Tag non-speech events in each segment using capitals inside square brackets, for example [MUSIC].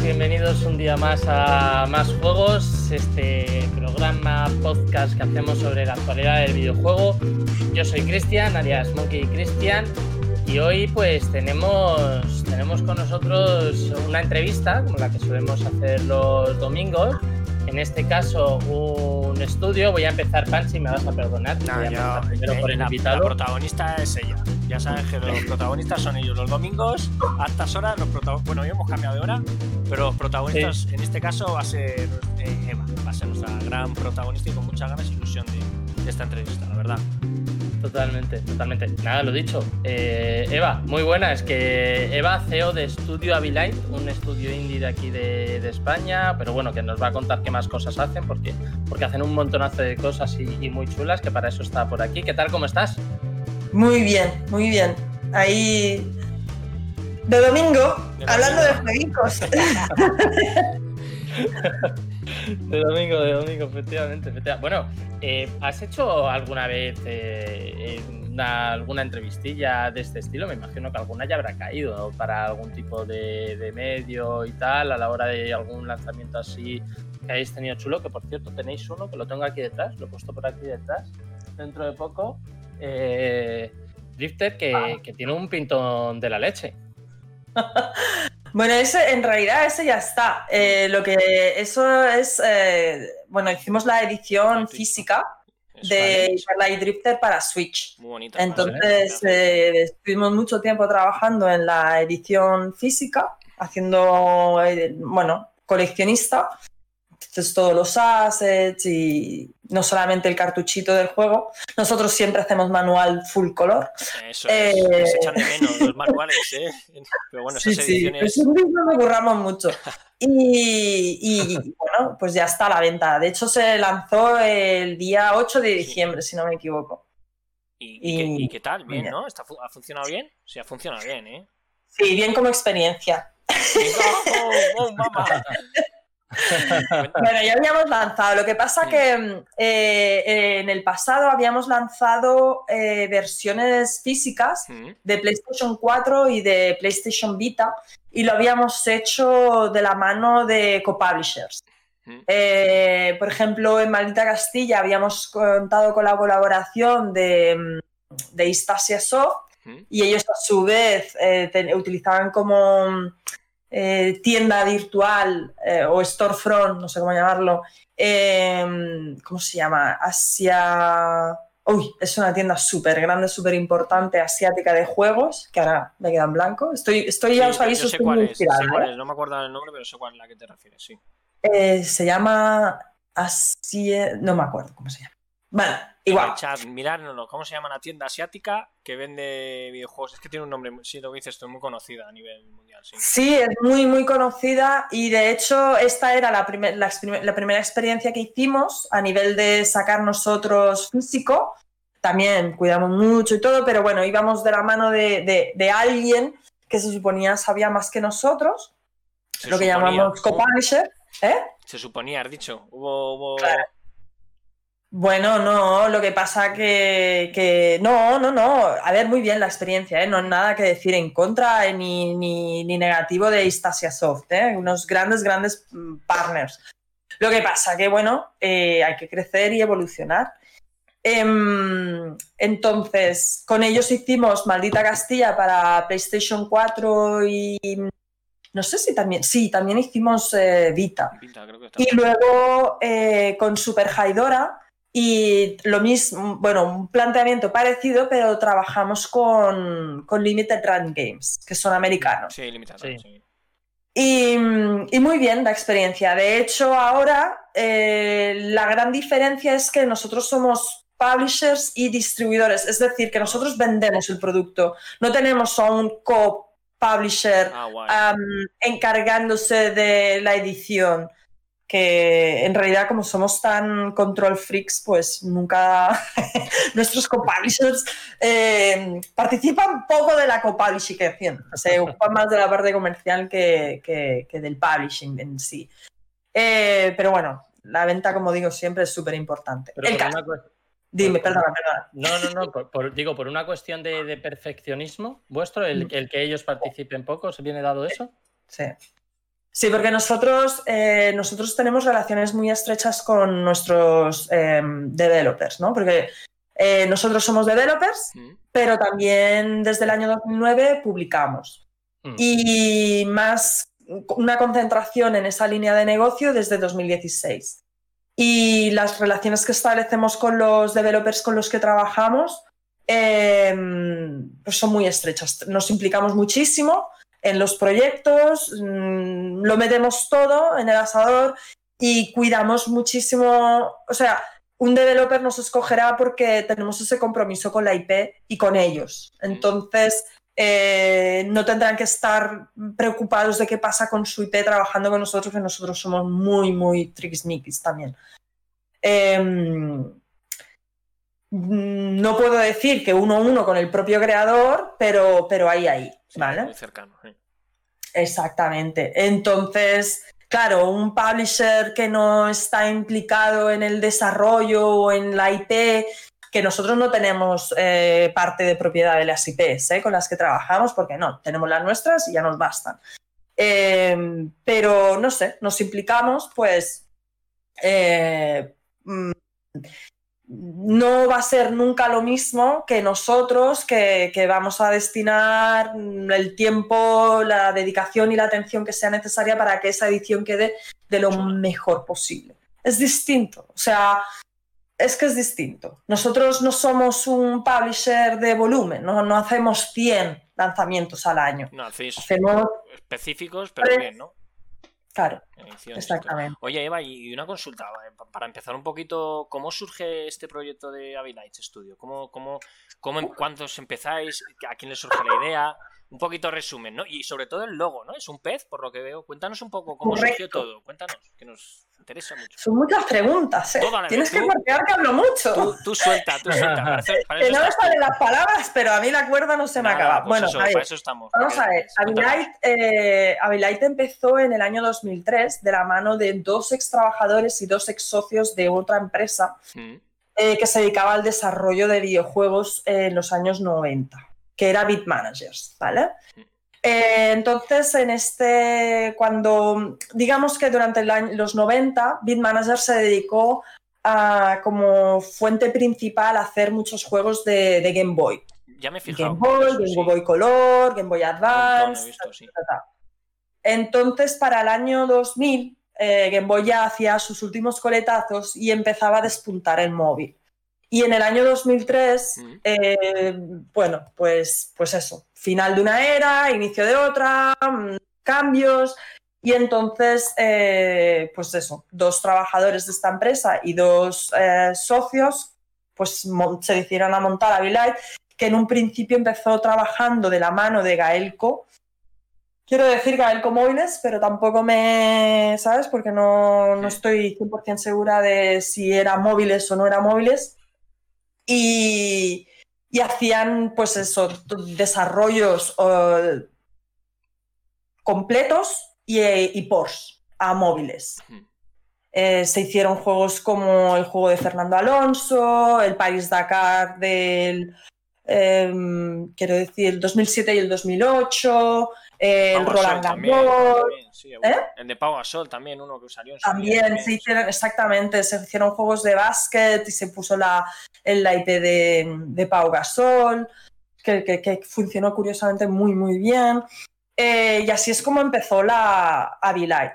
bienvenidos un día más a Más Juegos, este programa podcast que hacemos sobre la actualidad del videojuego. Yo soy Cristian, alias Monkey Cristian, y hoy pues tenemos, tenemos con nosotros una entrevista, como la que solemos hacer los domingos. En este caso, un estudio. Voy a empezar, Panchi, me vas a perdonar. Voy a ya, empezar primero eh, por el la, invitado. la protagonista es ella. Ya sabes que los [LAUGHS] protagonistas son ellos. Los domingos, a estas horas, los protagonistas. Bueno, hoy hemos cambiado de hora, pero los protagonistas en este caso va a ser eh, Eva. Va a ser nuestra gran protagonista y con muchas ganas y ilusión de, de esta entrevista, la verdad. Totalmente, totalmente. Nada, lo dicho. Eh, Eva, muy buena. Es que Eva, CEO de Studio Abilite, un estudio indie de aquí de, de España, pero bueno, que nos va a contar qué más cosas hacen, porque, porque hacen un montonazo de cosas y, y muy chulas, que para eso está por aquí. ¿Qué tal? ¿Cómo estás? Muy bien, muy bien. Ahí de domingo, De hablando de jueguitos. [LAUGHS] [LAUGHS] De domingo, de domingo, efectivamente. efectivamente. Bueno, eh, ¿has hecho alguna vez eh, una- alguna entrevistilla de este estilo? Me imagino que alguna ya habrá caído ¿no? para algún tipo de, de medio y tal, a la hora de algún lanzamiento así que hayáis tenido chulo, que por cierto tenéis uno, que lo tengo aquí detrás, lo he puesto por aquí detrás, dentro de poco. Eh, Drifter, que, que tiene un pintón de la leche. [LAUGHS] Bueno, ese, en realidad ese ya está. Eh, lo que eso es, eh, bueno, hicimos la edición Sí. física Es de vale, Light Drifter para Switch. muy bonita. Entonces, eh, estuvimos mucho tiempo trabajando en la edición física, haciendo, eh, bueno, coleccionista. Entonces, todos los assets y no solamente el cartuchito del juego. Nosotros siempre hacemos manual full color. Eso eh, es, se echan de menos los manuales, [LAUGHS] ¿eh? Pero bueno, Sí, esas sí, ediciones. pues un mismo me curramos mucho. [LAUGHS] Y, y, bueno, pues ya está a la venta. De hecho, se lanzó el día 8 de diciembre, si no me equivoco. ¿Y, y qué, tal? Bien. ¿no? ¿Está, ¿Ha funcionado bien? Sí, ha funcionado bien, ¿eh? Sí, bien como experiencia. ¡Oh, oh, mamá! [LAUGHS] [LAUGHS] Bueno, ya habíamos lanzado. Lo que pasa Sí. que mm, eh, en el pasado habíamos lanzado eh, versiones físicas de PlayStation 4 y de PlayStation Vita y lo habíamos hecho de la mano de co-publishers. Mm. Eh, por ejemplo, en Maldita Castilla habíamos contado con la colaboración de, mm, de Istasia Soft y ellos a su vez eh, te- utilizaban como mm, eh, tienda virtual eh, o storefront, no sé cómo llamarlo, eh, ¿cómo se llama? Asia... Uy, es una tienda súper grande, súper importante, asiática de juegos, que ahora me queda en blanco. Estoy, estoy ya Sí, os yo- aviso, sé cuál es, cuál ¿eh? es, no me acuerdo el nombre, pero sé cuál a la que te refieres, sí. Se llama Asia... No me acuerdo cómo se llama. Bueno, igual. Chat, mirárnoslo, ¿cómo se llama la tienda asiática que vende videojuegos? Es que tiene un nombre, sí, lo que dices tú, muy conocida a nivel mundial, sí. Sí, es muy, muy conocida y de hecho esta era la, primer- la, la primera experiencia que hicimos a nivel de sacar nosotros físico. También cuidamos mucho y todo, pero bueno, íbamos de la mano de, de- de alguien que se suponía sabía más que nosotros, Se lo que suponía, llamamos co-publisher. ¿eh? Se suponía, has dicho. Hubo. hubo... Claro. Bueno, no, lo que pasa que, que no, no, no. A ver, muy bien la experiencia, ¿eh? no hay nada que decir en contra eh, ni, ni, ni negativo de Istasia Soft, ¿eh? unos grandes, grandes mm, partners. Lo que pasa que, bueno, eh, hay que crecer y evolucionar. Em, entonces, con ellos hicimos Maldita Castilla para PlayStation 4 y no sé si también, sí, también hicimos eh, Vita. Creo que. Y luego eh, con Super Haidora y lo mismo, bueno, un planteamiento parecido, pero trabajamos con, con Limited Run Games, que son americanos. Sí, limitado. Sí. Sí. Y, y muy bien la experiencia. De hecho, ahora eh, la gran diferencia es que nosotros somos publishers y distribuidores, es decir, que nosotros vendemos el producto, no tenemos a un co-publisher Ah, encargándose de la edición. Que en realidad, como somos tan control freaks, pues nunca [LAUGHS] nuestros co-publishers eh, participan poco de la co-publishing. Se ocupan más de la parte comercial que, que- que del publishing en sí. Eh, pero bueno, la venta, como digo siempre, es súper importante. Dime, por- perdona, perdona. No, no, no, por- por- digo, por una cuestión de, de perfeccionismo vuestro, el, el que ellos participen poco, ¿se viene dado eso? Sí. Sí, porque nosotros, eh, nosotros tenemos relaciones muy estrechas con nuestros em, developers, ¿no? Porque eh, nosotros somos developers, Mm. pero también desde el año 2009 publicamos. Mm. Y más una concentración en esa línea de negocio desde 2016. Y las relaciones que establecemos con los developers con los que trabajamos em, pues son muy estrechas. Nos implicamos muchísimo en los proyectos, mm, lo metemos todo en el asador y cuidamos muchísimo, o sea, un developer nos escogerá porque tenemos ese compromiso con la IP y con ellos. Entonces, eh, no tendrán que estar preocupados de qué pasa con su IP trabajando con nosotros, que nosotros somos muy, muy triquismiquis también. Em, no puedo decir que uno a uno con el propio creador, pero, pero ahí, ahí, Sí, ¿vale? Muy cercano. sí. Exactamente. Entonces, claro, un publisher que no está implicado en el desarrollo o en la IP, que nosotros no tenemos eh, parte de propiedad de las IPs ¿eh? con las que trabajamos, porque no, tenemos las nuestras y ya nos bastan. Eh, pero no sé, nos implicamos, pues eh, mm, no va a ser nunca lo mismo que nosotros, que, que vamos a destinar el tiempo, la dedicación y la atención que sea necesaria para que esa edición quede de lo mejor posible. Es distinto, o sea, es que es distinto. Nosotros no somos un publisher de volumen, no, no hacemos 100 lanzamientos al año. No, hacéis Hacemos, específicos, pero bien, ¿no? Claro, exactamente. Oye, Eva, y una consulta, eh, pa- para empezar un poquito, ¿cómo surge este proyecto de Avilite Studio? ¿Cómo, cómo, cómo, ¿Cuántos empezáis? ¿A quién le surge la idea? Un poquito resumen, ¿no? Y sobre todo el logo, ¿no? Es un pez, por lo que veo. Cuéntanos un poco cómo surgió todo. Cuéntanos, que nos interesa mucho. Son muchas preguntas, ¿eh? Tienes que marcar que hablo mucho. Tú, tú suelta, tú suelta. Para eso, para que no me salen las palabras, pero a mí la cuerda no se me Nada, acaba. pues bueno, eso, a ver, para eso estamos. Vamos para a ver. Avilite, eh, empezó en el año 2003 de la mano de dos ex trabajadores y dos ex socios de otra empresa Mm, eh, que se dedicaba al desarrollo de videojuegos en los años 90, que era Beat Managers, ¿vale? Eh, entonces, en este, cuando, digamos que durante el año- los 90, Beat Manager se dedicó a, como fuente principal a hacer muchos juegos de, de Game Boy. Ya me he fijado. Game Boy, eso, Game sí. Boy Color, Game Boy Advance, visto, sí. ta, ta. Entonces, para el año 2000, eh, Game Boy ya hacía sus últimos coletazos y empezaba a despuntar el móvil. Y en el año 2003, Mm. eh, bueno, pues, pues eso, final de una era, inicio de otra, mm, cambios. Y entonces, eh, pues eso, dos trabajadores de esta empresa y dos eh, socios, pues se decidieron a montar Avilite, que en un principio empezó trabajando de la mano de Gaelco. Quiero decir Gaelco Móviles, pero tampoco me, ¿sabes? Porque no, no estoy 100% segura de si era móviles o no era móviles. Y, y hacían, pues eso, desarrollos eh, completos y, y Porsche a móviles. Eh, se hicieron juegos como el juego de Fernando Alonso, el Paris Dakar del, em, quiero decir, el 2007 y el 2008, eh, el Pau Roland Garros. sí, ¿Eh? El de Pau Gasol también, uno que salió en su día También también, se hicieron, exactamente, se hicieron juegos de básquet y se puso la, en la IP de, de Pau Gasol, que, que- que funcionó curiosamente muy, muy bien. Eh, y así es como empezó la Avilite.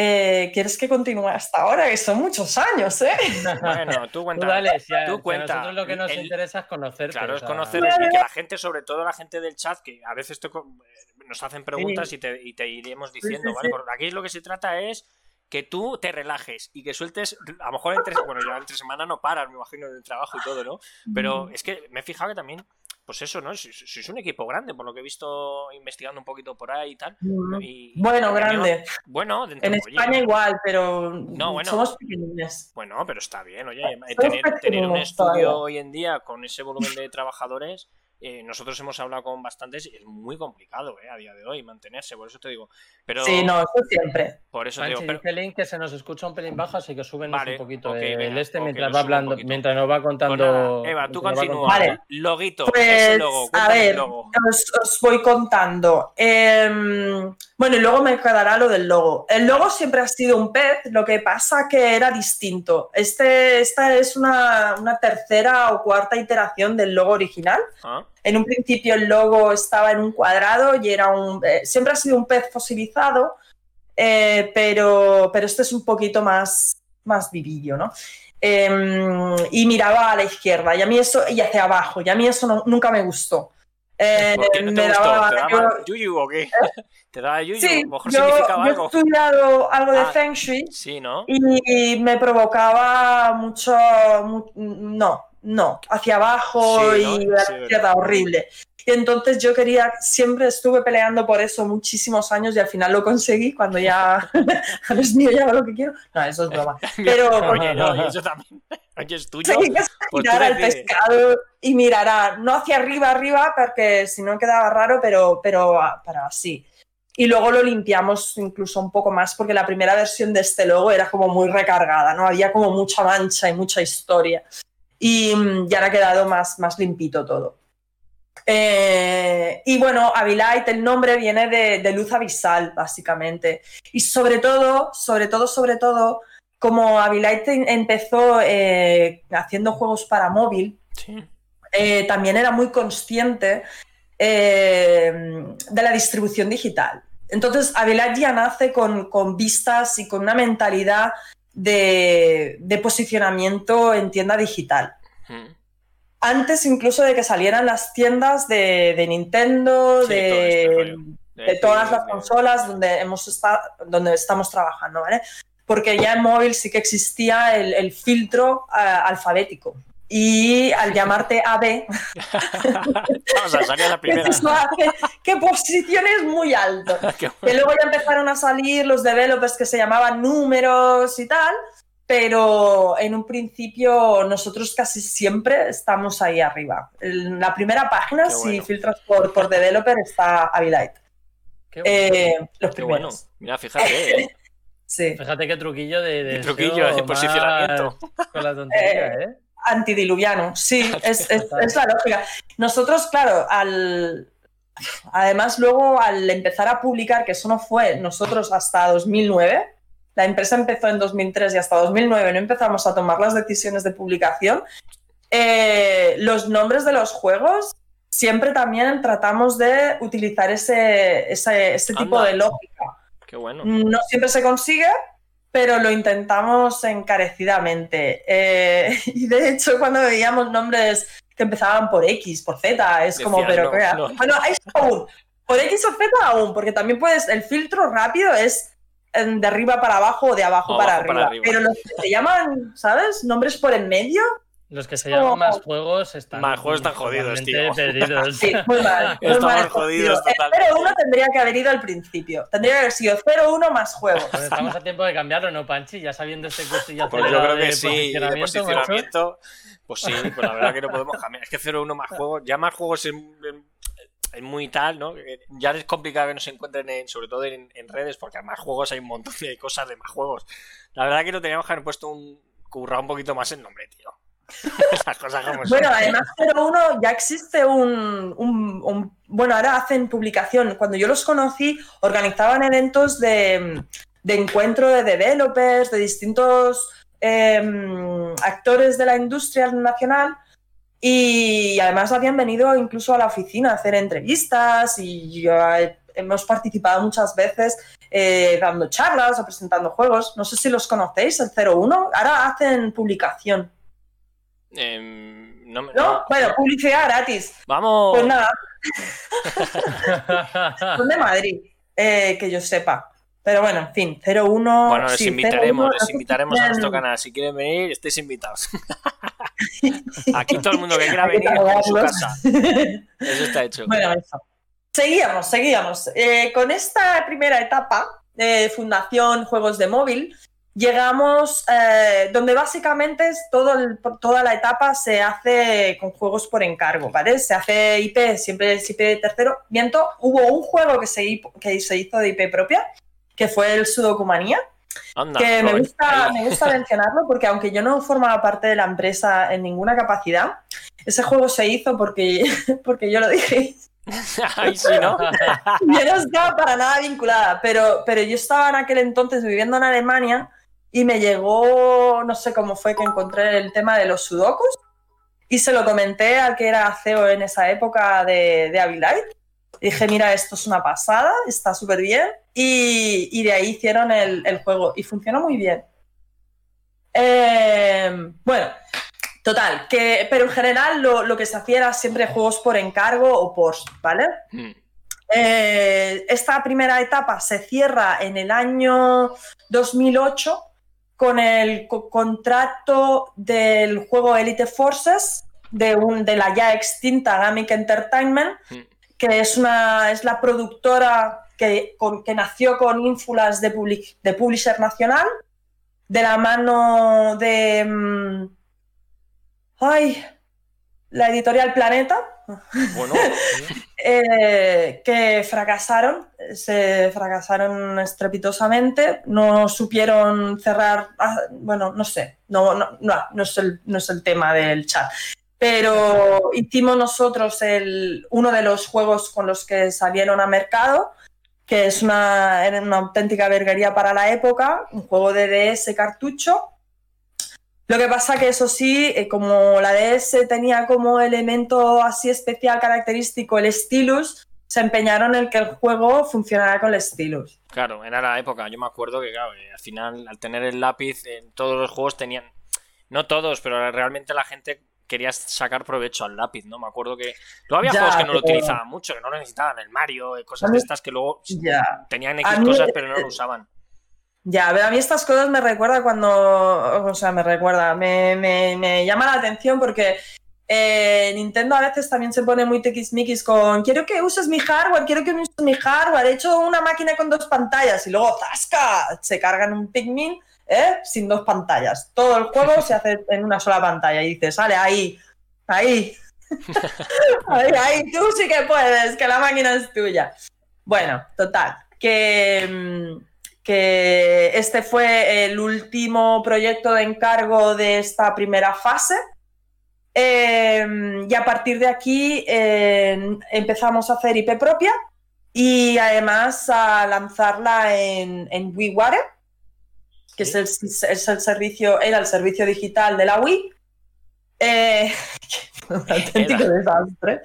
Eh, ¿Quieres que continúe hasta ahora? Que son muchos años, ¿eh? [LAUGHS] Bueno, tú Tú cuenta. dale, si a, tú si a nosotros lo que nos El- interesa es conocerte. Claro, o es sea, conocer y que la gente, sobre todo la gente del chat, que a veces te nos hacen preguntas y, te, y te iremos diciendo, sí, ¿vale? sí. Porque aquí lo que se trata es que tú te relajes y que sueltes, a lo mejor entre, bueno, ya entre semana no paras, me imagino, del trabajo y todo, ¿no? Pero [LAUGHS] es que me he fijado que también, pues eso, ¿no? Sois, sois un equipo grande, por lo que he visto investigando un poquito por ahí y tal. Y- Bueno, y- grande. Bueno, dentro En oye, España igual, pero No, bueno. somos pequeñines. Bueno, pero está bien, oye, Somos tener, tener un estudio todavía. hoy en día con ese volumen de trabajadores, eh, nosotros hemos hablado con bastantes y es muy complicado eh, a día de hoy mantenerse, por eso te digo. Pero Sí, no, eso siempre. por eso te digo, pero, dice Link que se nos escucha un pelín bajo, así que súbenos Vale, un poquito ok, el venga, este mientras va hablando, poquito. mientras nos va pues contando. Eva, tú continúa. Vale. Loguito, Pues, ese logo, a el ver, logo. os, os voy contando. Em, Bueno, y luego me quedará lo del logo. El logo siempre ha sido un pez, lo que pasa que era distinto. Este, esta es una, una tercera o cuarta iteración del logo original. Ah, En un principio el logo estaba en un cuadrado y era un... eh, siempre ha sido un pez fosilizado, eh, pero, pero este es un poquito más, más vivillo, ¿no? Em, y miraba a la izquierda y a mí eso, y hacia abajo, y a mí eso no- nunca me gustó. Eh, ¿Por qué no te me gustó? daba- ¿Te daba yo- yuyu o qué? [LAUGHS] ¿Te daba yuyu? sí, mejor yo, significaba yo he algo. estudiado algo de Ah. Feng Shui Sí, ¿no? y me provocaba mucho, mu- no, no, hacia abajo Sí, ¿no? y la Sí, horrible. Y entonces yo quería, siempre estuve peleando por eso muchísimos años y al final lo conseguí cuando ya, [LAUGHS] es mío, ya hago lo que quiero. No, eso es broma. [LAUGHS] Pero Oye, no, y eso también. Oye, es tuyo. Sí, Pues mirar al decides. pescado y mirará, no hacia arriba, arriba, porque si no quedaba raro, pero, pero, pero así. Y luego lo limpiamos incluso un poco más, porque la primera versión de este logo era como muy recargada, ¿no? Había como mucha mancha y mucha historia. Y mm, ya ha quedado más, más limpito todo. Eh, y bueno, Abilite, el nombre viene de, de luz abisal, básicamente. Y sobre todo, sobre todo, sobre todo, como Abilite empezó eh, haciendo juegos para móvil, Sí. eh, también era muy consciente de la distribución digital. Entonces, Abilite ya nace con, con vistas y con una mentalidad de, de posicionamiento en tienda digital Mm. Antes incluso de que salieran las tiendas de, de Nintendo, Sí, este de, todas las consolas donde, hemos esta- donde estamos trabajando, ¿vale? Porque ya en móvil sí que existía el, el filtro ah, alfabético. Y al llamarte AB, Vamos a [LAUGHS] salir a la [LAUGHS] primera. eso hace que posiciones muy alto. [LAUGHS] Que luego ya empezaron a salir los developers que se llamaban números y tal, pero en un principio nosotros casi siempre estamos ahí arriba. En la primera página, si filtras por, por developer, está Abilite. Qué bueno. Eh, los Qué bueno. primeros. Mira, fíjate, ¿eh? [LAUGHS] Sí. Fíjate qué truquillo de, truquillo de SEO posicionamiento. Con la tontería, [LAUGHS] Eh, ¿eh? Antidiluviano, sí, [LAUGHS] es, es- es la lógica. Nosotros, claro, al. Además, luego al empezar a publicar, que eso no fue nosotros hasta 2009, la empresa empezó en 2003 y hasta 2009 no empezamos a tomar las decisiones de publicación, eh, los nombres de los juegos siempre también tratamos de utilizar ese, ese, ese tipo de lógica. Qué bueno. No siempre se consigue, pero lo intentamos encarecidamente. Eh, [LAUGHS] y de hecho, cuando veíamos nombres que empezaban por X, por Z, es como, pero no, ¿qué no. Bueno, hay aún. Por X o Z aún, porque también puedes, el filtro rápido es de arriba para abajo o de abajo, O para, abajo para arriba. arriba. Pero los que se llaman, ¿sabes? Nombres por en medio, Los que se llaman Oh. más juegos están. Más juegos están jodidos, tío. [LAUGHS] perdidos. sí, muy mal. [LAUGHS] Muy Estamos mal jodidos totalmente. El 0-1 tendría que haber ido al principio. Tendría que haber sido 0-1 más juegos. Pues estamos a tiempo de cambiarlo, ¿no, Panchi? Ya sabiendo este cursillo Pues yo creo de que sí, de posicionamiento, macho. posicionamiento. Pues sí, pues la verdad que no podemos cambiar. Es que 0-1 más juegos, ya más juegos es, es muy tal, ¿no? Que Ya es complicado que nos encuentren, en, sobre todo en, en redes, porque más juegos hay un montón de cosas de más juegos. La verdad que no teníamos que haber puesto un currado un poquito más el nombre, tío. [LAUGHS] Cosas como. Bueno, además 01 ya existe un, un- un- Bueno, ahora hacen publicación. Cuando yo los conocí, organizaban eventos de, de encuentro de developers, de distintos em, actores de la industria nacional. Y además habían venido incluso a la oficina a hacer entrevistas y eh, hemos participado muchas veces eh, dando charlas o presentando juegos. No sé si los conocéis, el 01. Ahora hacen publicación. Em, no me- ¿No? no. Bueno, publicidad gratis. Vamos. Pues nada, [LAUGHS] son de Madrid, eh, que yo sepa. Pero bueno, en fin, 01. Bueno, les sí, invitaremos, 01, les invitaremos a nuestro canal. Si quieren venir, estéis invitados. [LAUGHS] Aquí todo el mundo que quiera venir en su casa. [LAUGHS] Eso está hecho. bueno, eso. Seguíamos, seguíamos. Eh, con esta primera etapa de Fundación Juegos de Móvil, llegamos eh, donde básicamente es todo el- toda la etapa se hace con juegos por encargo, ¿vale? Se hace IP, siempre es IP de tercero. Miento, hubo un juego que se, que se hizo de IP propia, que fue el Sudoku Manía, Anda, que me gusta, ahí. me gusta mencionarlo porque aunque yo no formaba parte de la empresa en ninguna capacidad, ese juego se hizo porque, [LAUGHS] porque yo lo dije. [LAUGHS] Ahí sí, ¿no? [LAUGHS] yo no estaba para nada vinculada, pero, pero yo estaba en aquel entonces viviendo en Alemania y me llegó, no sé cómo fue que encontré el tema de los sudokus y se lo comenté al que era CEO en esa época de, de Abilite. Dije, mira, esto es una pasada, está súper bien. Y, y, de ahí hicieron el, el, juego y funcionó muy bien. Eh, bueno, total, que, pero en general lo, lo, que se hacía era siempre juegos por encargo o por, ¿vale? Mm. Eh, esta primera etapa se cierra en el año 2008 con el co contrato del juego Elite Forces de, un, de la ya extinta Gamic Entertainment, mm. Que es, una, es la productora que, con, que nació con ínfulas de, public, de Publisher Nacional, de la mano de... Um, ay, la editorial Planeta. Bueno. [LAUGHS] eh, que fracasaron, se fracasaron estrepitosamente, no supieron cerrar, ah, bueno, no sé, no, no, no, no, es, el, no es el tema del chat. Pero hicimos nosotros el, uno de los juegos con los que salieron a mercado, que es una, era una auténtica verguería para la época, un juego de DS cartucho. Lo que pasa que eso sí, eh, como la DS tenía como elemento así especial característico el stylus, se empeñaron en que el juego funcionara con el stylus. Claro, era la época. Yo me acuerdo que, claro, al final, al tener el lápiz, en todos los juegos tenían. No todos, pero realmente la gente querías sacar provecho al lápiz, ¿no? Me acuerdo que. Luego había ya, juegos que no lo utilizaban mucho, que no lo necesitaban, el Mario, eh, cosas de estas que luego ya. tenían X cosas, pero no lo usaban. Ya, pero a mí estas cosas me recuerda cuando. O sea, me recuerda, me, me, me llama la atención porque. Eh, Nintendo a veces también se pone muy tequismiquis con quiero que uses mi hardware, quiero que uses mi hardware, he hecho una máquina con dos pantallas y luego ¡zasca! se cargan un Pikmin ¿eh? sin dos pantallas. Todo el juego se hace en una sola pantalla y dices, sale ahí, ahí, [LAUGHS] ahí, ahí, tú sí que puedes, que la máquina es tuya. Bueno, total, que, mm, que este fue el último proyecto de encargo de esta primera fase. Eh, y a partir de aquí eh, empezamos a hacer IP propia y además a lanzarla en, en WiiWare que es, el, es el, servicio, era el servicio digital de la Wii. Eh, [LAUGHS] un auténtico desastre.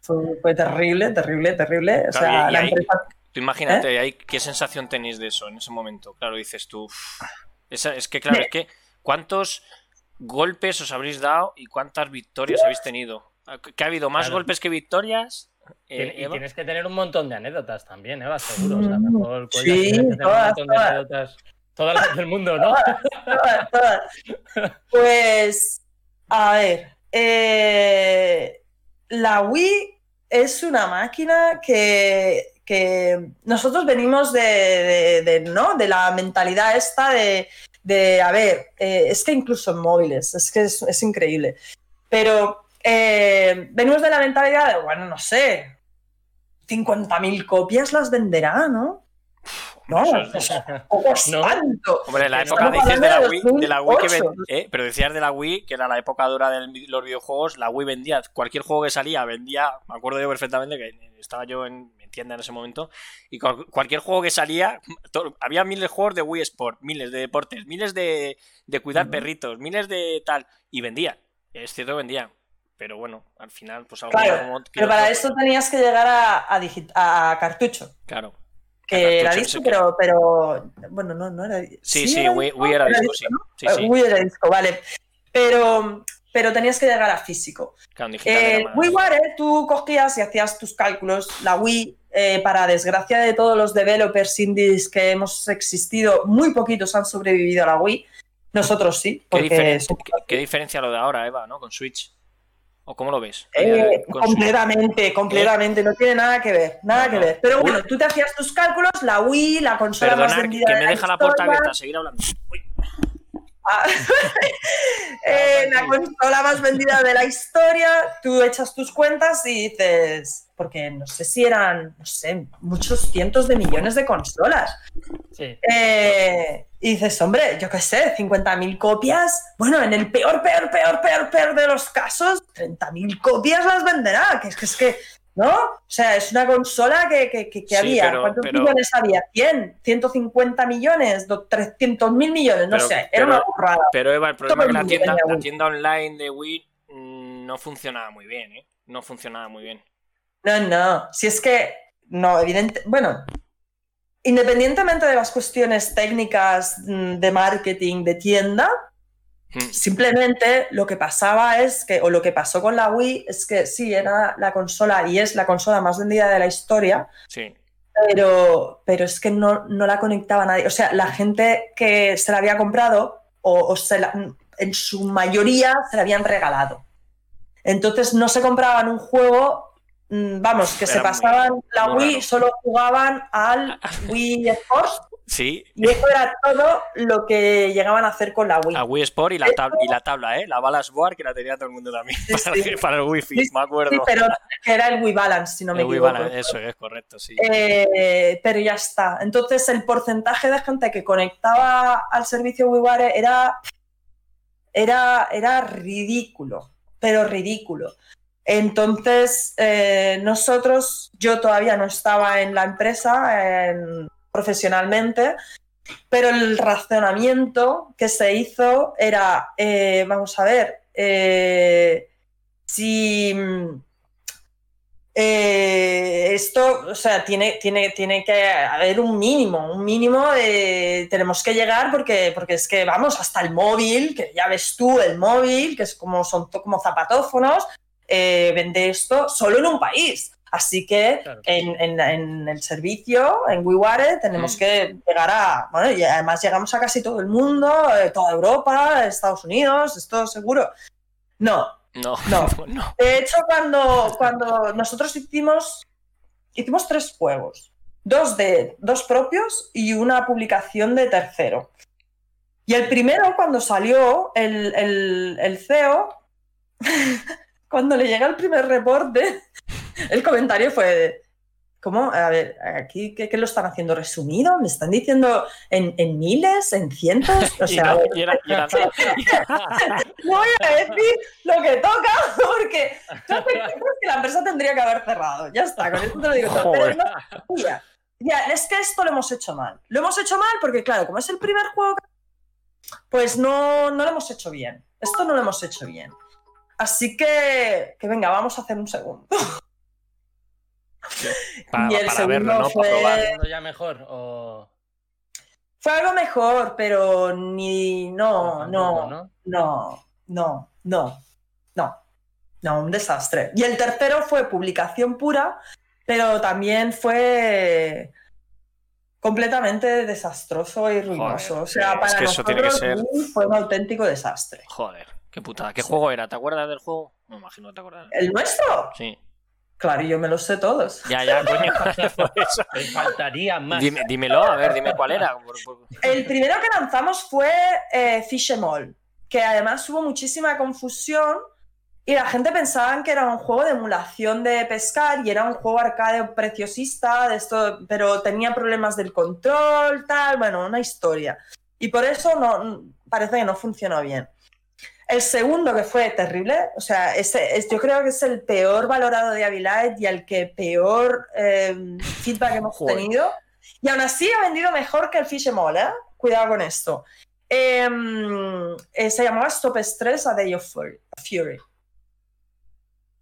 Fue, fue, terrible, terrible, terrible. O sea, y, y la empresa... Tú imagínate, ¿Eh? ahí, ¿qué sensación tenéis de eso en ese momento? Claro, dices tú. Es, es que, claro, es que ¿cuántos golpes os habréis dado y cuántas victorias habéis tenido? ¿Que ha habido más claro. golpes que victorias? Eh, y tienes que tener un montón de anécdotas también, Eva, seguro. O sea, Mm, mejor sí, todas, todas. Del mundo, ¿no? Todas, todas. Pues, a ver, eh, la Wii es una máquina que, que nosotros venimos de, ¿no? de la mentalidad esta de, de a ver, eh, es que incluso en móviles, es que es, es increíble, pero eh, venimos de la mentalidad de, bueno, no sé, 50.000 copias las venderá, ¿no? No, o sea, [LAUGHS] no. tanto. Hombre, la época dices de la Wii, de la Wii que ven, eh, pero decías de la Wii, que era la época dura de los videojuegos, la Wii vendía, cualquier juego que salía vendía, me acuerdo yo perfectamente que estaba yo en mi tienda en ese momento, y cualquier juego que salía, todo, había miles de juegos de Wii Sport, miles de deportes, miles de, de cuidar uh -huh. perritos, miles de tal, y vendía, es cierto, vendía. Pero bueno, al final, pues algo claro, como Pero para eso tenías que llegar a, a, a cartucho. Claro que era disco, pero, pero bueno, no, no era Sí, sí, sí Wii, Wii, era, era disco, disco, ¿no? sí. sí, Wii era disco, vale. Pero, pero tenías que llegar a físico. Claro, eh, WiiWare, tú cogías y hacías tus cálculos. La Wii, eh, para desgracia de todos los developers indies que hemos existido, muy poquitos han sobrevivido a la Wii. Nosotros sí. ¿Qué, diferencia, ¿qué, ¿Qué, diferencia lo de ahora, Eva, ¿no? Con Switch? ¿O cómo lo ves? Eh, completamente, su... completamente. No tiene nada que ver, nada no, que ver. Pero bueno, tú te hacías tus cálculos, la Wii, la consola más vendida que me deja la, la puerta abierta, seguir hablando. Uy. Ah, [LAUGHS] [LAUGHS] eh, la consola más vendida de la historia, tú echas tus cuentas y dices, porque no sé si eran, no sé, muchos cientos de millones de consolas. Sí. Eh, y dices, hombre, yo qué sé, 50.000 copias. Bueno, en el peor, peor, peor, peor, peor de los casos, 30.000 copias las venderá. Que es que, es que ¿no? O sea, es una consola que, que, que, que Sí, había. pero- ¿Cuántos pero- millones había? ¿100? ¿150 millones? do- ¿300 mil millones? No Pero- sé, era una burrada. Pero Eva, el problema es que la tienda online de Wii mm, no funcionaba muy bien, ¿eh? No funcionaba muy bien. No, no, si es que, no, evidente, bueno, independientemente de las cuestiones técnicas mm, de marketing de tienda, Mm, simplemente lo que pasaba es que, o lo que pasó con la Wii, es que sí, era la consola y es la consola más vendida de la historia, Sí. pero, pero es que no, no la conectaba nadie. O sea, la gente que se la había comprado, o, o se la- en su mayoría se la habían regalado. Entonces no se compraban un juego, vamos, que se muy- pasaban la muy Wii, raro. solo jugaban al Wii Sports Sí, y eso era todo lo que llegaban a hacer con la Wii. a Wii Sport y la, y la tabla, ¿eh? La Balance Board que la tenía todo el mundo también. Sí, para, sí. [LAUGHS] para el Wi-Fi, Sí, me acuerdo. Sí, pero era el Wii Balance, si no me El Wii equivoco. Balance, eso es correcto, sí. Eh, pero ya está. Entonces, el porcentaje de gente que conectaba al servicio WiiWare era, era, era ridículo, pero ridículo. Entonces, eh, nosotros, yo todavía no estaba en la empresa en- profesionalmente, pero el razonamiento que se hizo era, eh, vamos a ver, eh, si... esto, o sea, tiene, tiene, tiene que haber un mínimo, un mínimo tenemos que llegar porque, porque es que vamos hasta el móvil, que ya ves tú el móvil, que es como, son como zapatófonos, eh, vende esto solo en un país. Así que Claro. en, en- en el servicio, en WeWare, tenemos Mm. que llegar a, bueno, y además llegamos a casi todo el mundo, eh, toda Europa, Estados Unidos, esto seguro. No, No, No. [LAUGHS] no. de hecho, cuando, cuando nosotros hicimos, hicimos tres juegos, dos, de, dos propios y una publicación de tercero. Y el primero, cuando salió el, el- el CEO, [LAUGHS] cuando le llega el primer reporte, el comentario fue ¿cómo? A ver, aquí, ¿qué, qué lo están haciendo resumido? ¿Me están diciendo en, en miles, en cientos? O [LAUGHS] Y sea, no, era- era [LAUGHS] voy a decir lo que toca porque yo [LAUGHS] que la empresa tendría que haber cerrado. Ya está, con esto te lo digo todo. Pero Joder. no, mira, ya, es que esto lo hemos hecho mal. Lo hemos hecho mal porque, claro, como es el primer juego, que- pues no, no lo hemos hecho bien. Esto no lo hemos hecho bien. Así que, que venga, vamos a hacer un segundo. [LAUGHS] Para, Y el para verlo, segundo ¿no? Para fue- probar. ¿Haciendo ya mejor? O... Fue algo mejor, pero ni. No, no. ¿no? No, no, no, no, no, un desastre. Y el tercero fue publicación pura, pero también fue completamente desastroso y ruinoso. Joder, o sea, es para que eso tiene que nosotros ser- fue un auténtico desastre. Joder, qué putada. ¿Qué juego era? ¿Te acuerdas del juego? Me imagino que te acuerdas. ¿El nuestro? Sí. Claro, yo me los sé todos. Ya, ya, coño. [LAUGHS] Por eso. Me faltaría más. Dime- dímelo, a ver, dime cuál era. El primero que lanzamos fue eh, Fish Em All, que además hubo muchísima confusión y la gente pensaba que era un juego de emulación de pescar y era un juego arcade preciosista, de esto, pero tenía problemas del control, tal, bueno, una historia. Y por eso no, parece que no funcionó bien. El segundo, que fue terrible, o sea, ese, es, yo creo que es el peor valorado de Avilite y al que peor eh, feedback hemos Joder. tenido. Y aún así ha vendido mejor que el Fish Em All, ¿eh? Cuidado con esto. Em, eh, se llamaba Stop Stress A Day of Fury. Fury.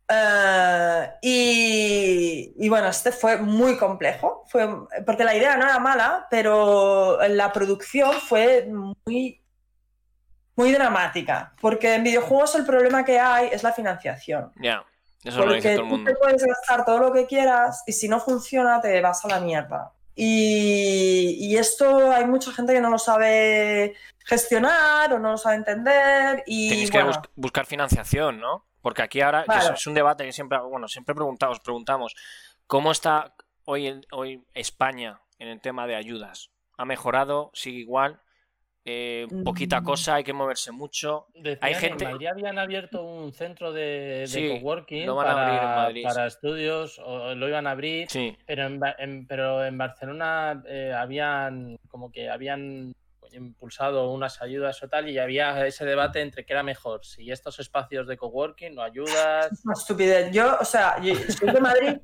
Eh, y, y bueno, este fue muy complejo, fue, porque la idea no era mala, pero la producción fue muy, muy dramática, porque en videojuegos el problema que hay es la financiación. Ya, eso lo dice Porque todo el tú mundo. te puedes gastar todo lo que quieras y si no funciona te vas a la mierda. Y, y esto hay mucha gente que no lo sabe gestionar o no lo sabe entender. Y Tenéis que bus- buscar financiación, ¿no? Porque aquí ahora es- Claro. es un debate que siempre, bueno, siempre preguntamos, preguntamos, ¿cómo está hoy, en- hoy España en el tema de ayudas? ¿Ha mejorado? ¿Sigue igual? Eh, poquita Mm. cosa, hay que moverse mucho. Decían Hay gente- En Madrid habían abierto un centro de, de Sí, coworking lo van a para, abrir en Madrid, para estudios, o lo iban a abrir, Sí, pero en, Ba- en- pero en Barcelona eh, habían como que habían impulsado unas ayudas o tal y había ese debate entre qué era mejor, si estos espacios de coworking o ayudas. Es una estupidez. Yo, o sea, yo soy de Madrid.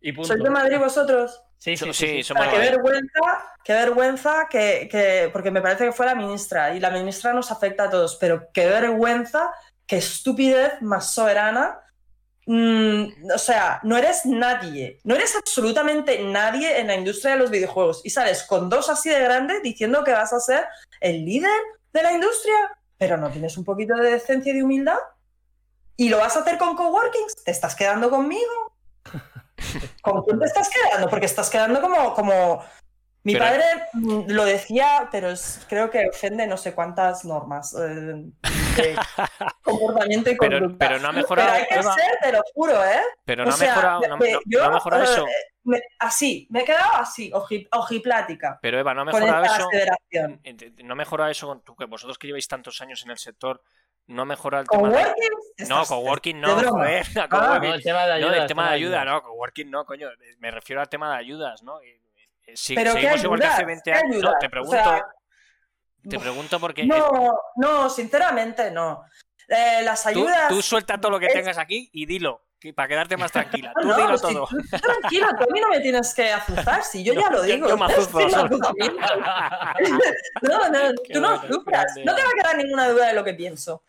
Y punto. ¿Sois de Madrid vosotros? Sí, sí, Sí, sí. sí. qué vergüenza, qué vergüenza que, que- porque me parece que fue la ministra y la ministra nos afecta a todos, pero qué vergüenza, qué estupidez más soberana. Mm, o sea, no eres nadie, no eres absolutamente nadie en la industria de los videojuegos y sales con dos así de grandes diciendo que vas a ser el líder de la industria, pero no tienes un poquito de decencia y de humildad. ¿Y lo vas a hacer con coworkings? ¿Te estás quedando conmigo? [LAUGHS] ¿Con quién te estás quedando? Porque estás quedando como, como... Mi Pero- padre lo decía, pero es- creo que ofende no sé cuántas normas eh, de [LAUGHS] comportamiento y Pero, conducta. pero no ha Pero mejorado. hay que Eva, ser, te lo juro, ¿eh? pero O no ha sea, mejorado, no, me- no- yo, no ha mejorado eh, eso. me- así, me he quedado así, oji- ojiplática, Pero Eva, no ha mejorado eso. No ha mejorado eso con tú, que vosotros que lleváis tantos años en el sector. No ha mejorado el ¿Con tema de. working? No, coworking no, joder. [LAUGHS] Ah, coworking. No, el tema de No, ayudas. el tema de ayuda, no, coworking no, coño. Me refiero al tema de ayudas, ¿no? Eh, eh, Si, ¿Pero qué seguimos igual que hace ayudas? 20 ¿Qué años. No, ayudas? te O pregunto, sea, te pregunto porque No, no, sinceramente no. Eh, las tú, ayudas. tú suelta todo lo que es- tengas aquí y dilo, que- para quedarte más tranquila. [LAUGHS] No, Tú no, dilo si todo. tú- tú tranquilo, tú a mí no me tienes que azuzar, si yo [LAUGHS] ya lo digo. yo me azuzo. No, no, Qué tú no grande. No te va a quedar ninguna duda de lo que pienso.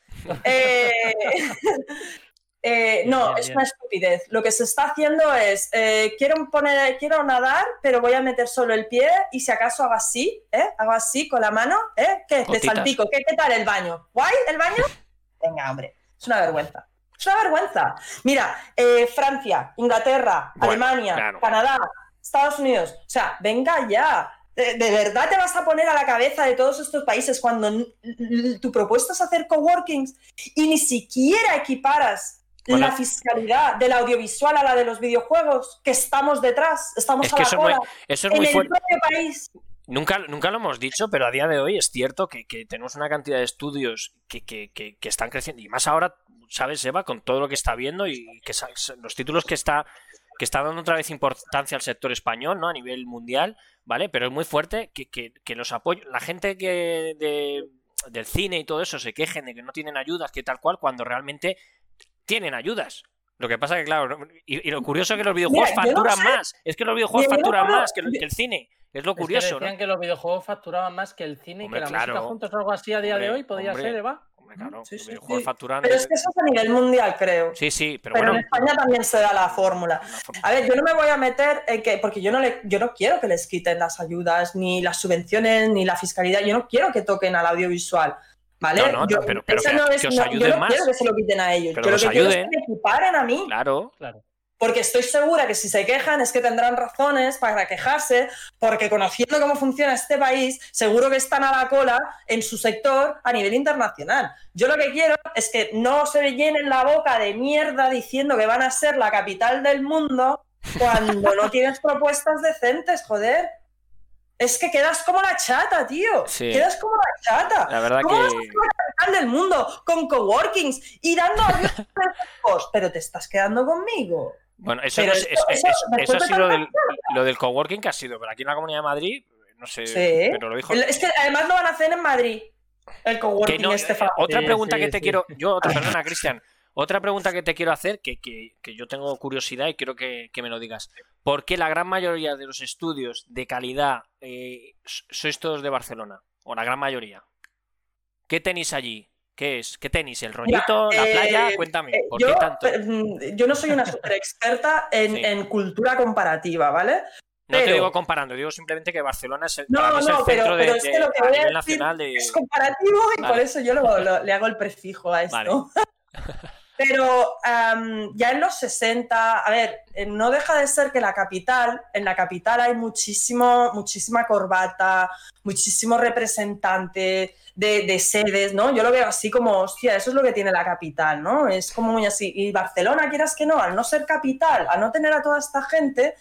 Eh, [LAUGHS] eh, no, Bien, es bien. una estupidez. Lo que se está haciendo es, eh, quiero, poner, quiero nadar, pero voy a meter solo el pie y si acaso hago así, ¿eh? Hago así con la mano, ¿eh? ¿Qué? Te salpico. ¿Qué, ¿Qué tal el baño? ¿Guay el baño? [LAUGHS] Venga, hombre. Es una vergüenza. Es una vergüenza. Mira, eh, Francia, Inglaterra, Bueno, Alemania, claro. Canadá, Estados Unidos. O sea, venga ya. ¿De, de verdad te vas a poner a la cabeza de todos estos países cuando tu propuesta es hacer coworkings y ni siquiera equiparas Bueno. la fiscalidad del audiovisual a la de los videojuegos? Que estamos detrás, estamos Es a la eso muy, eso es en muy el propio país. Nunca, nunca lo hemos dicho, pero a día de hoy es cierto que, que tenemos una cantidad de estudios que, que- que- están creciendo. Y más ahora, ¿sabes, Eva? Con todo lo que está viendo y que los títulos que está, que está dando otra vez importancia al sector español, ¿no? A nivel mundial, ¿vale? Pero es muy fuerte que, que- que los apoyos. La gente que de- del cine y todo eso se quejen de que no tienen ayudas, que tal cual, cuando realmente tienen ayudas. Lo que pasa que, claro, y, y lo curioso es que los videojuegos Mira, yo no facturan sé. más. Es que los videojuegos Mira, yo no facturan más que, el- que el cine. Es lo Es que curioso, ¿no? decían que los videojuegos facturaban más que el cine Hombre, y que la claro. música juntos o algo así a día de hoy hombre. ser, Eva. Hombre, claro, Sí, los sí, videojuegos sí. facturan. Pero es que eso es a nivel mundial, creo. Sí, sí, pero, Pero bueno. en España también se da la fórmula. A ver, yo no me voy a meter en que, porque yo no, le, yo no quiero que les quiten las ayudas, ni las subvenciones, ni la fiscalidad. Yo no quiero que toquen al audiovisual. ¿Vale? No, no, Yo- pero- pero que- no que os ayuden yo no más. quiero que se lo quiten a ellos. Pero yo lo que quiero es ayuden. que me equiparen a mí. Claro. Claro. Porque estoy segura que si se quejan es que tendrán razones para quejarse, porque conociendo cómo funciona este país, seguro que están a la cola en su sector a nivel internacional. Yo lo que quiero es que no se llenen la boca de mierda diciendo que van a ser la capital del mundo cuando no tienes propuestas decentes, joder. Es que quedas como la chata, tío. Sí. Quedas como la chata. La verdad ¿Cómo vas a que. ser la capital del mundo con coworkings y dando a los [LAUGHS] Pero te estás quedando conmigo. Bueno, eso, no es- eso- es- ¿me eso ha sido del, lo del coworking que ha sido, pero aquí en la Comunidad de Madrid, no sé, Sí. pero lo dijo. Es que además lo van a hacer en Madrid. El coworking no, este eh, otra Sí, pregunta sí, que te sí. quiero, yo, otra, [LAUGHS] perdona, Cristian, otra pregunta que te quiero hacer, que, que- que yo tengo curiosidad y quiero que, que me lo digas. ¿Por qué la gran mayoría de los estudios de calidad eh, sois todos de Barcelona? O la gran mayoría. ¿Qué tenéis allí? ¿Qué es? ¿Qué tenéis? ¿El rollito? ¿La eh, playa? Cuéntame, Eh, ¿por yo, qué tanto? eh, mm, yo no soy una super experta en, Sí. en cultura comparativa, ¿vale? No te pero- digo comparando, digo simplemente que Barcelona es el, No, mí es el no, pero- centro de, pero es que lo que a nivel decir nacional de... Es comparativo y Vale. por eso yo lo- lo- le hago el prefijo a esto. Vale. [LAUGHS] Pero am, ya en los 60, a ver, eh, no deja de ser que la capital, en la capital hay muchísimo, muchísima corbata, muchísimo representante de, de sedes, ¿no? Yo lo veo así como, hostia, eso es lo que tiene la capital, ¿no? Es como muy así. Y Barcelona, quieras que no, al no ser capital, al no tener a toda esta gente,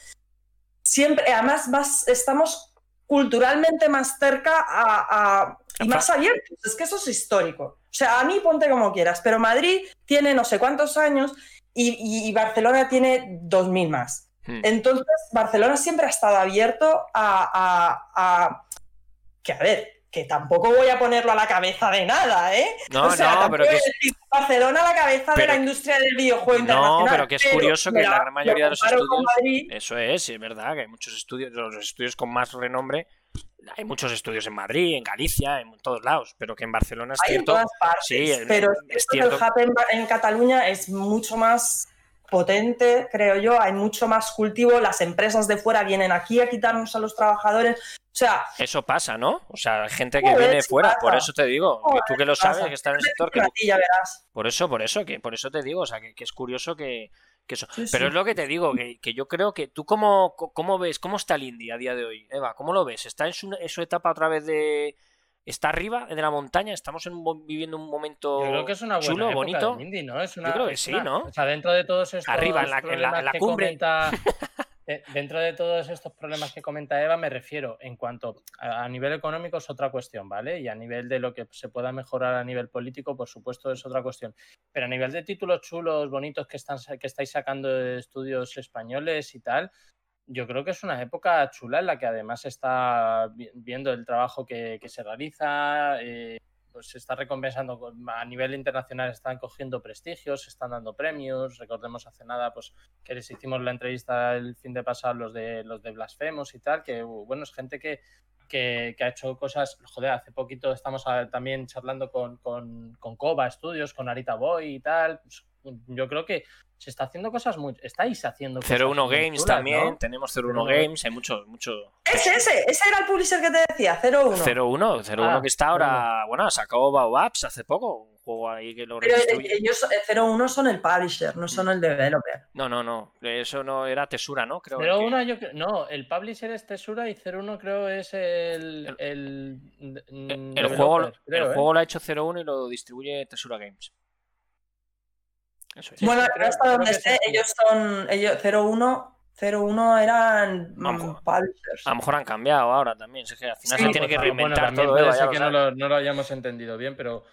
siempre, además, más, estamos culturalmente más cerca a, a- y más abiertos. Es que eso es histórico. O sea, a mí ponte como quieras, pero Madrid tiene no sé cuántos años y, Barcelona tiene 2.000 más. Hmm. Entonces, Barcelona siempre ha estado abierto a, a- a- que, a ver, que tampoco voy a ponerlo a la cabeza de nada, ¿eh? No, no, pero que. Barcelona a la cabeza de la industria del videojuego internacional. No, pero que es curioso que la gran mayoría de los estudios... Eso es, es verdad, que hay muchos estudios, los estudios con más renombre hay muchos estudios en Madrid, en Galicia, en todos lados, pero que en Barcelona es hay cierto. En todas partes, sí, pero es cierto. el en, en, Cataluña es mucho más potente, creo yo, hay mucho más cultivo, las empresas de fuera vienen aquí a quitarnos a los trabajadores, o sea... Eso pasa, ¿no? O sea, gente que viene fuera, pasa. por eso te digo, que tú que lo sabes, pasa. que está en el sector... Que tú... ya verás. Por eso, por eso, que por eso te digo, o sea, que, que es curioso que, que eso. Sí, Pero sí. es lo que te digo, que, que, yo creo que tú cómo, cómo ves, cómo está el indie a día de hoy, Eva, ¿cómo lo ves? ¿Está en su, en su etapa otra vez de... ¿Está arriba de la montaña? ¿Estamos en, viviendo un momento Yo creo que es una buena chulo, época bonito? del indie, ¿no? Es una, Yo creo que es sí, una- ¿no? O sea, dentro de todos estos Arriba, en la- en la- en cumbre. comenta- [LAUGHS] dentro de todos estos problemas que comenta Eva, me refiero en cuanto a, nivel económico es otra cuestión, ¿vale? Y a nivel de lo que se pueda mejorar a nivel político, por supuesto, es otra cuestión. Pero a nivel de títulos chulos, bonitos que, están, que estáis sacando de estudios españoles y tal, yo creo que es una época chula en la que además está vi- viendo el trabajo que, que se realiza, eh, pues se está recompensando a nivel internacional, están cogiendo prestigios, están dando premios. Recordemos hace nada, pues que les hicimos la entrevista el fin de pasado los de los de Blasfemos y tal, que bueno, es gente que, que, ha hecho cosas, joder, hace poquito estamos a- también charlando con, con, con Koba Studios, con Arita Boy y tal. Pues, yo creo que se está haciendo cosas muy. Estáis haciendo cosas 01 muy Games chulas, también, ¿no? tenemos 01 01 Games, hay mucho, mucho... Ese, ese, ese era el publisher que te decía, 01. 01, 01 Ah, que está ahora, bueno, sacó Baobabs hace poco, un juego ahí que lo Pero redistribuye. ellos, eh, 01 son el publisher, no son el developer. No, no, no, eso no era Tesura, ¿no? Creo 01 que... yo creo- no, el publisher es Tesura y 01 creo es el el, El, el juego, developer, creo, el ¿eh? juego lo ha hecho 01 y lo distribuye Tesura Games. Eso es. Bueno, sí, creo- hasta creo donde sé, sí. ellos son, ellos 01, 01 eran mm, Vamos. publishers. A lo mejor han cambiado ahora también. Es que al final Sí, se tiene que bueno, reinventar también todo. puede Eva, ser que no lo, no lo hayamos entendido bien, pero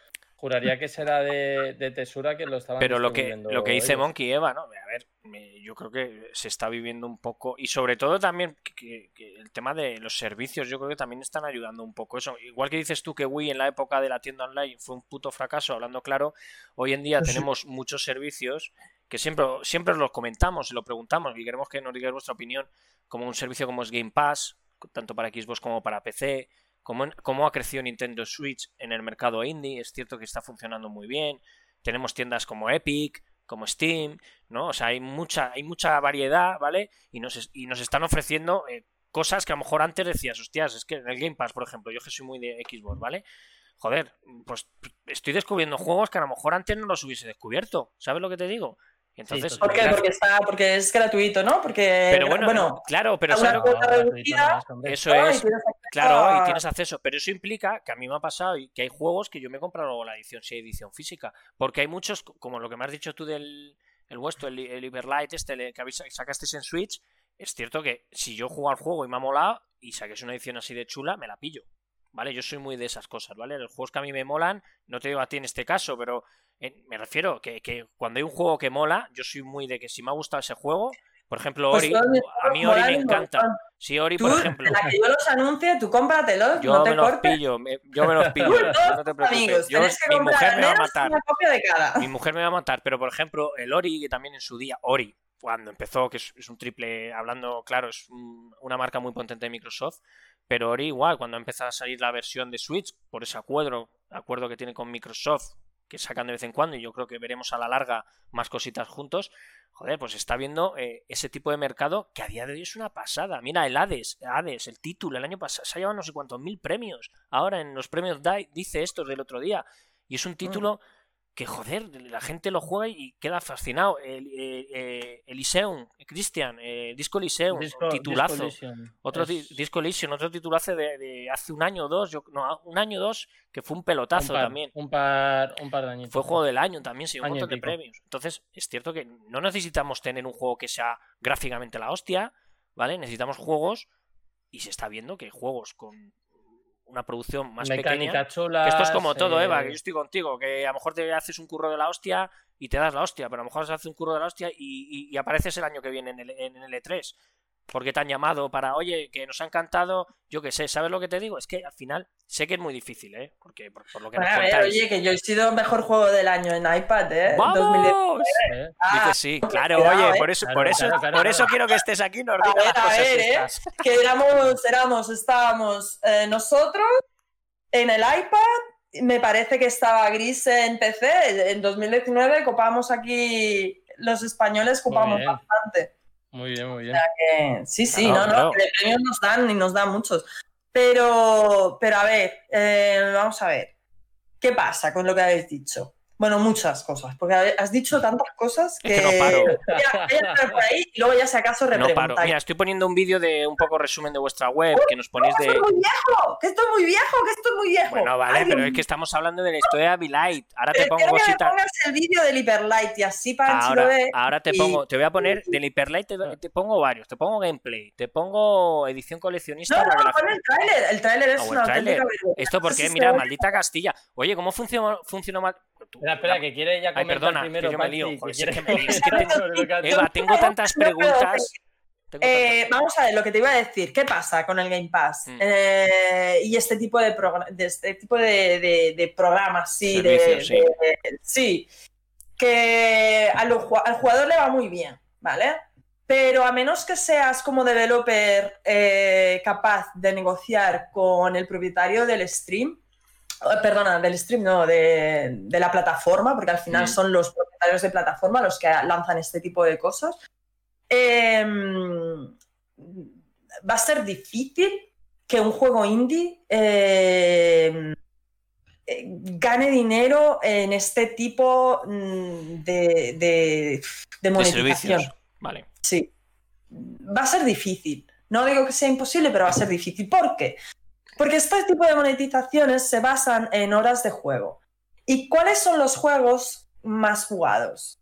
juraría que será de, de Tesura que lo estaban Pero lo que, lo que dice ellos. Monkey Eva, ¿no? A ver, me- yo creo que se está viviendo un poco. Y sobre todo también que, que- que el tema de los servicios, yo creo que también están ayudando un poco eso. Igual que dices tú que Wii en la época de la tienda online fue un puto fracaso, hablando claro, hoy en día Pues sí. tenemos muchos servicios que siempre, siempre os los comentamos y lo preguntamos y queremos que nos digáis vuestra opinión, como un servicio como es Game Pass, tanto para Xbox como para PC, cómo, cómo ha crecido Nintendo Switch en el mercado indie, es cierto que está funcionando muy bien, tenemos tiendas como Epic, como Steam, ¿no? O sea, hay mucha, hay mucha variedad, ¿vale? Y nos, es- y nos están ofreciendo eh, cosas que a lo mejor antes decías, hostias, es que en el Game Pass, por ejemplo, yo que soy muy de Xbox, ¿vale? Joder, pues estoy descubriendo juegos que a lo mejor antes no los hubiese descubierto, ¿sabes lo que te digo? Entonces, ¿Por qué? Porque, está, porque es gratuito, ¿no? Porque, pero bueno, claro, pero a ¿sabes una lo que- cuota gratuito reducida, no es, hombre. eso es, Claro, y tienes acceso, pero eso implica que a mí me ha pasado y que hay juegos que yo me he comprado la edición, si hay edición física, porque hay muchos, como lo que me has dicho tú del el vuestro, el, el Everlight este que habéis, sacasteis en Switch, es cierto que si yo juego al juego y me ha molado y saques una edición así de chula, me la pillo, ¿vale? Yo soy muy de esas cosas, ¿vale? Los juegos que a mí me molan, no te digo a ti en este caso, pero eh, me refiero que, que cuando hay un juego que mola, yo soy muy de que si me ha gustado ese juego, por ejemplo, Pues Ori, a mí Ori me encanta. Si Ori, por ejemplo, la que yo los anuncie, tú cómpratelos, yo no te me los pillo, me- yo me los [LAUGHS] pillo, no te amigos, preocupes. Yo, que mi mujer me va a matar, una copia de cada. mi mujer me va a matar, pero por ejemplo, el Ori, que también en su día, Ori, cuando empezó, que es, es un triple, hablando claro, es un- una marca muy potente de Microsoft, pero Ori igual, cuando empezó a salir la versión de Switch, por ese acuerdo, acuerdo que tiene con Microsoft, que sacan de vez en cuando, y yo creo que veremos a la larga más cositas juntos, joder, pues está viendo eh, ese tipo de mercado que a día de hoy es una pasada. Mira, el Hades, Hades, el título, el año pasado se ha llevado no sé cuántos mil premios. Ahora en los premios DAI dice esto del otro día. Y es un título que, joder, la gente lo juega y queda fascinado. El, eh, eh, Elyseum, Christian, eh, Disco Elyseum, Disco- titulazo. Disco. Otro Es Disco Elysium, otro titulazo de, de hace un año o dos, yo, no, un año o dos, que fue un un pelotazo par, también. Un par, un par de añitos. Fue juego del año también, se llevó un montón de premios. Entonces, es cierto que no necesitamos tener un juego que sea gráficamente la hostia, ¿vale? Necesitamos juegos y se está viendo que juegos con una producción más Mecánica pequeña. chula. Que esto es como todo, Eva, que yo estoy contigo, que a lo mejor te haces un curro de la hostia y te das la hostia, pero a lo mejor se hace un curro de la hostia y, y- y apareces el año que viene en el, en el E3. Porque te han llamado para, oye, que nos ha encantado, yo qué sé, ¿sabes lo que te digo? Es que al final sé que es muy difícil, ¿eh? Porque por, lo que bueno, a ver, oye, que yo he sido mejor juego del año en iPad, ¿eh? ¡Vamos! Ah, que sí, claro, oye, por eso, por eso, por eso quiero que estés aquí, nos digas las cosas ver, ¿eh? Que éramos, éramos, estábamos eh, nosotros en el iPad, me parece que estaba gris en PC, en 2019 copamos aquí, los españoles copamos bastante. Muy bien, muy bien. sí, sí, no, no, de premios nos dan y nos dan muchos. Pero, pero a ver, eh, vamos a ver. ¿Qué pasa con lo que habéis dicho? Bueno, muchas cosas, porque has dicho tantas cosas que, es que no paro. Voy a, por ahí y luego ya si acaso No paro. Mira, estoy poniendo un vídeo de un poco resumen de vuestra web que nos ponéis de. ¡Que estoy muy viejo! ¡Que estoy muy viejo! ¡Que estoy muy viejo! Bueno, vale, pero es que estamos hablando de la historia de Light. Ahora te pongo cositas. Que pongas el vídeo del Hyperlight y así para ahora. Ahora te pongo, te voy a poner del Hyperlight, te, te, pongo varios. Te pongo gameplay, te pongo edición coleccionista. No, no, pon el tráiler. El tráiler es una auténtica Esto porque, mira, maldita Castilla. Oye, ¿cómo funcionó, funcionó mal? Espera, espera, que quiere ya Ay, perdona, primero. Que yo me lío. Joder, que que [LAUGHS] me lío. Es que tengo, Eva, tengo tantas [LAUGHS] preguntas. Tengo eh. Vamos a ver lo que te iba a decir. ¿Qué pasa con el Game Pass? Mm. Eh, y este tipo de, de este tipo de, de, de programas, sí, Servicios, sí. sí. Que al, al jugador le va muy bien, ¿vale? Pero a menos que seas como developer eh, capaz de negociar con el propietario del stream, perdona, del stream, no, de, de, la plataforma, porque al final mm. son los propietarios de plataforma los que lanzan este tipo de cosas, eh, va a ser difícil que un juego indie eh, gane dinero en este tipo mm, de, de, de monetización. De vale. Sí. Va a ser difícil. No digo que sea imposible, pero va a ser difícil. ¿Por qué? Porque este tipo de monetizaciones se basan en horas de juego. ¿Y cuáles son los juegos más jugados?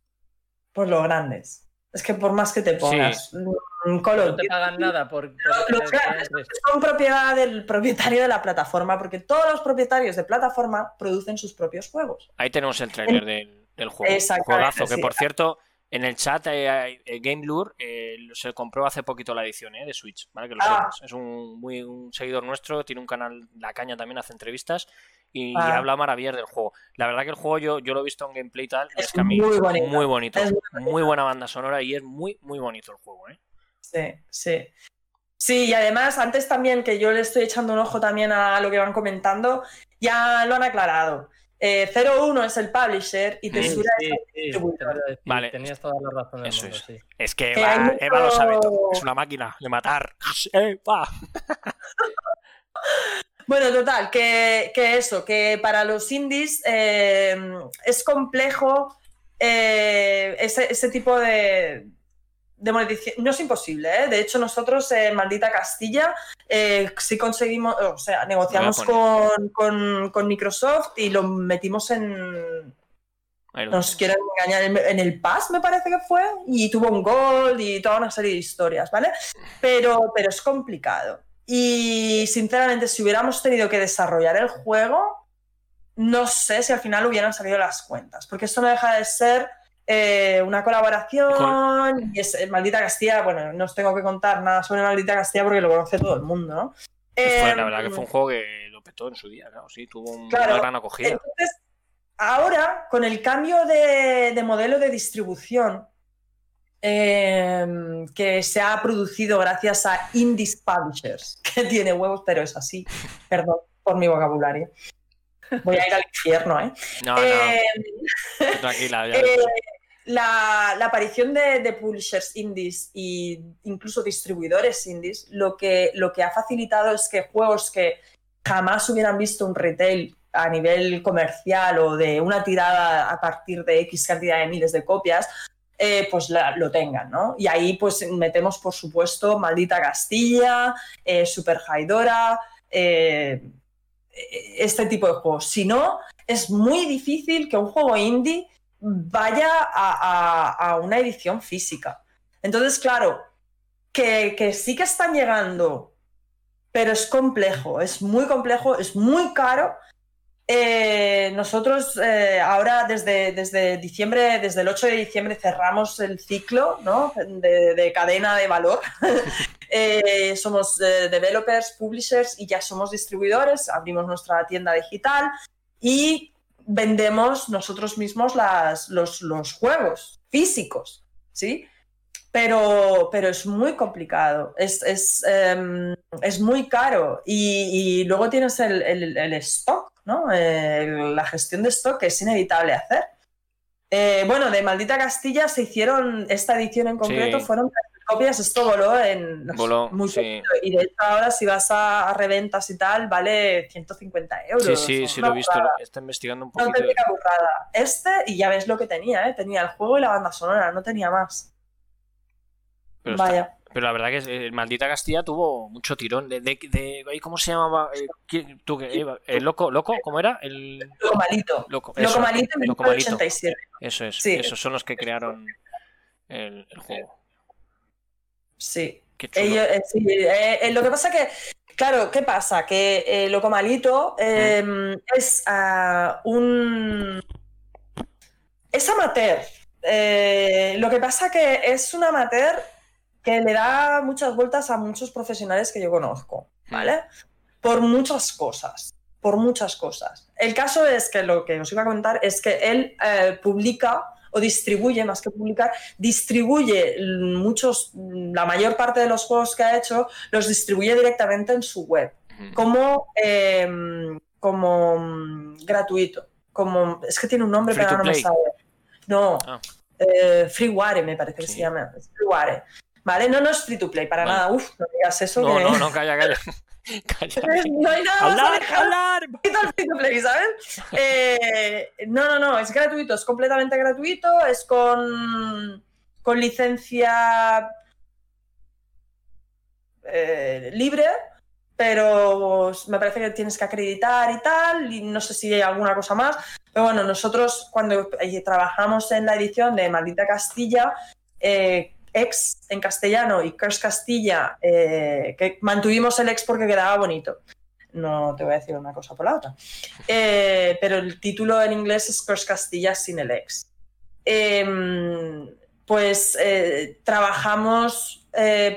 Pues los grandes. Es que por más que te pongas. Sí. no te pagan nada por. por los grandes son propiedad del propietario de la plataforma, porque todos los propietarios de plataforma producen sus propios juegos. Ahí tenemos el trailer del, del juego. Juegazo, que por cierto, en el chat, eh, eh, Game Lure eh, se compró hace poquito la edición eh, de Switch, ¿vale? Que lo Ah. Es un, muy, un seguidor nuestro, tiene un canal, La Caña también hace entrevistas y, Ah. habla maravillas del juego. La verdad que el juego yo, yo lo he visto en gameplay y tal, es, Es que a mí muy es bonito. muy bonito, Es muy buena banda sonora y es muy, muy bonito el juego, ¿eh? Sí, sí. Sí, y además, antes también que yo le estoy echando un ojo también a lo que van comentando, ya lo han aclarado. Eh, 01 es el publisher y. Tesura Sí, es el sí, distribuidor. decir, Vale. Tenías toda la razón del Eso mundo, es. sí. Es que Eva, mucho- Eva lo sabe todo, es una máquina de matar. [LAUGHS] Eva. [LAUGHS] Bueno, total, que, que eso, que para los indies eh, es complejo eh, ese, ese tipo de, de monetización. No es imposible, ¿eh? De hecho, nosotros en Maldita Castilla eh, sí conseguimos, o sea, negociamos con, con, con Microsoft y lo metimos en, nos quieren engañar en, en el Pass, me parece que fue, y tuvo un gol y toda una serie de historias, ¿vale? Pero, pero es complicado. Y sinceramente, si hubiéramos tenido que desarrollar el juego, no sé si al final hubieran salido las cuentas, porque esto no deja de ser eh, una colaboración y es eh, Maldita Castilla, bueno, no os tengo que contar nada sobre Maldita Castilla porque lo conoce todo el mundo, ¿no? Fue, Eh, la verdad que fue un juego que lo petó en su día, claro, sí, tuvo un- Claro, una gran acogida. Entonces, ahora, con el cambio de, de modelo de distribución eh, que se ha producido gracias a Indies Publishers, [LAUGHS] que tiene huevos, pero es así, perdón por mi vocabulario. Voy a ir al infierno, ¿eh? No, no, Eh, tranquila, ya. [LAUGHS] eh, la, aparición de, publishers indies e incluso distribuidores indies lo que, lo que ha facilitado es que juegos que jamás hubieran visto un retail a nivel comercial o de una tirada a partir de X cantidad de miles de copias, eh, pues lo tengan, ¿no? Y ahí pues metemos, por supuesto, Maldita Castilla, eh, Super Haidora, eh, este tipo de juegos. Si no, es muy difícil que un juego indie vaya a, una edición física. Entonces, claro, que, sí que están llegando, pero es complejo, es muy complejo, es muy caro. Eh, nosotros eh, ahora desde, desde diciembre, desde el 8 de diciembre cerramos el ciclo ¿no? de, de cadena de valor. [LAUGHS] Eh, somos developers, publishers y ya somos distribuidores, abrimos nuestra tienda digital y vendemos nosotros mismos las, los, los juegos físicos, ¿sí? Pero, pero es muy complicado, es, es, em, es muy caro y, y luego tienes el, el- el stock, ¿no? Eh, la gestión de stock que es inevitable hacer. Eh, bueno, de Maldita Castilla se hicieron, esta edición en concreto Sí. fueron copias, esto voló en no sé, muy sí. Y de hecho ahora si vas a, a reventas y tal, vale 150 euros. Sí, sí, o sí lo he visto. burrada. Está investigando un poquito. auténtica burrada. Este, y ya ves lo que tenía, ¿eh? Tenía el juego y la banda sonora, no tenía más. Pero, está- Vaya. pero la verdad que eh, Maldita Castilla tuvo mucho tirón. De, de, de- ¿Cómo se llamaba? Eh, ¿quién- tú, que- Eva, ¿El loco? ¿Loco? ¿Cómo era? El Loco malito. loco. Loco eso, malito en Loco Malito. 1987. Eso es. Sí. Esos son los que crearon el, el juego. Sí. Qué chulo. Ellos, eh, sí, eh, eh, lo que pasa que, claro, ¿qué pasa? Que Loco Malito eh, es ah, un... Es amateur. Lo que pasa que es un amateur que le da muchas vueltas a muchos profesionales que yo conozco, ¿vale? Por muchas cosas, por muchas cosas. El caso es que lo que os iba a comentar es que él eh, publica o distribuye, más que publicar, distribuye muchos, la mayor parte de los juegos que ha hecho, los distribuye directamente en su web, como, eh, como gratuito. Como, es que tiene un nombre, pero no me sale. No, Ah. eh, Freeware me parece que Sí. se llama. Freeware. ¿Vale? No, no es free to play, para Vale. nada. Uf, no digas eso. No, que... no, no, calla, calla. [LAUGHS] Calla. No hay nada más ¡Hablar, alejado hablar! al [LAUGHS] free to play, ¿sabes? Eh, no, no, no, es gratuito, es completamente gratuito, es con, con licencia eh, libre, pero me parece que tienes que acreditar y tal, y no sé si hay alguna cosa más. Pero bueno, nosotros cuando eh, trabajamos en la edición de Maldita Castilla, eh, ex en castellano y Curse Castilla, eh, que mantuvimos el ex porque quedaba bonito. No te voy a decir una cosa por la otra. Eh, pero el título en inglés es Curse Castilla sin el ex. Em, pues eh, trabajamos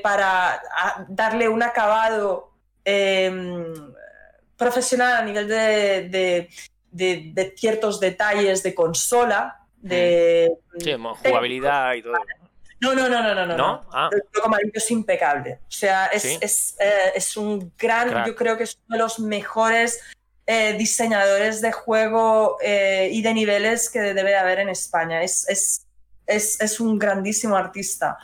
para darle un acabado em, profesional a nivel de, de- de- de ciertos detalles de consola. De, Sí, mo- jugabilidad y todo. No, no, no, no, no, no. ¿No? Ah, El Loco Amarillo es impecable. O sea, es, Sí. es, eh, es un gran, Crack. yo creo que es uno de los mejores eh, diseñadores de juego eh, y de niveles que debe de haber en España. Es, es, es, es un grandísimo artista.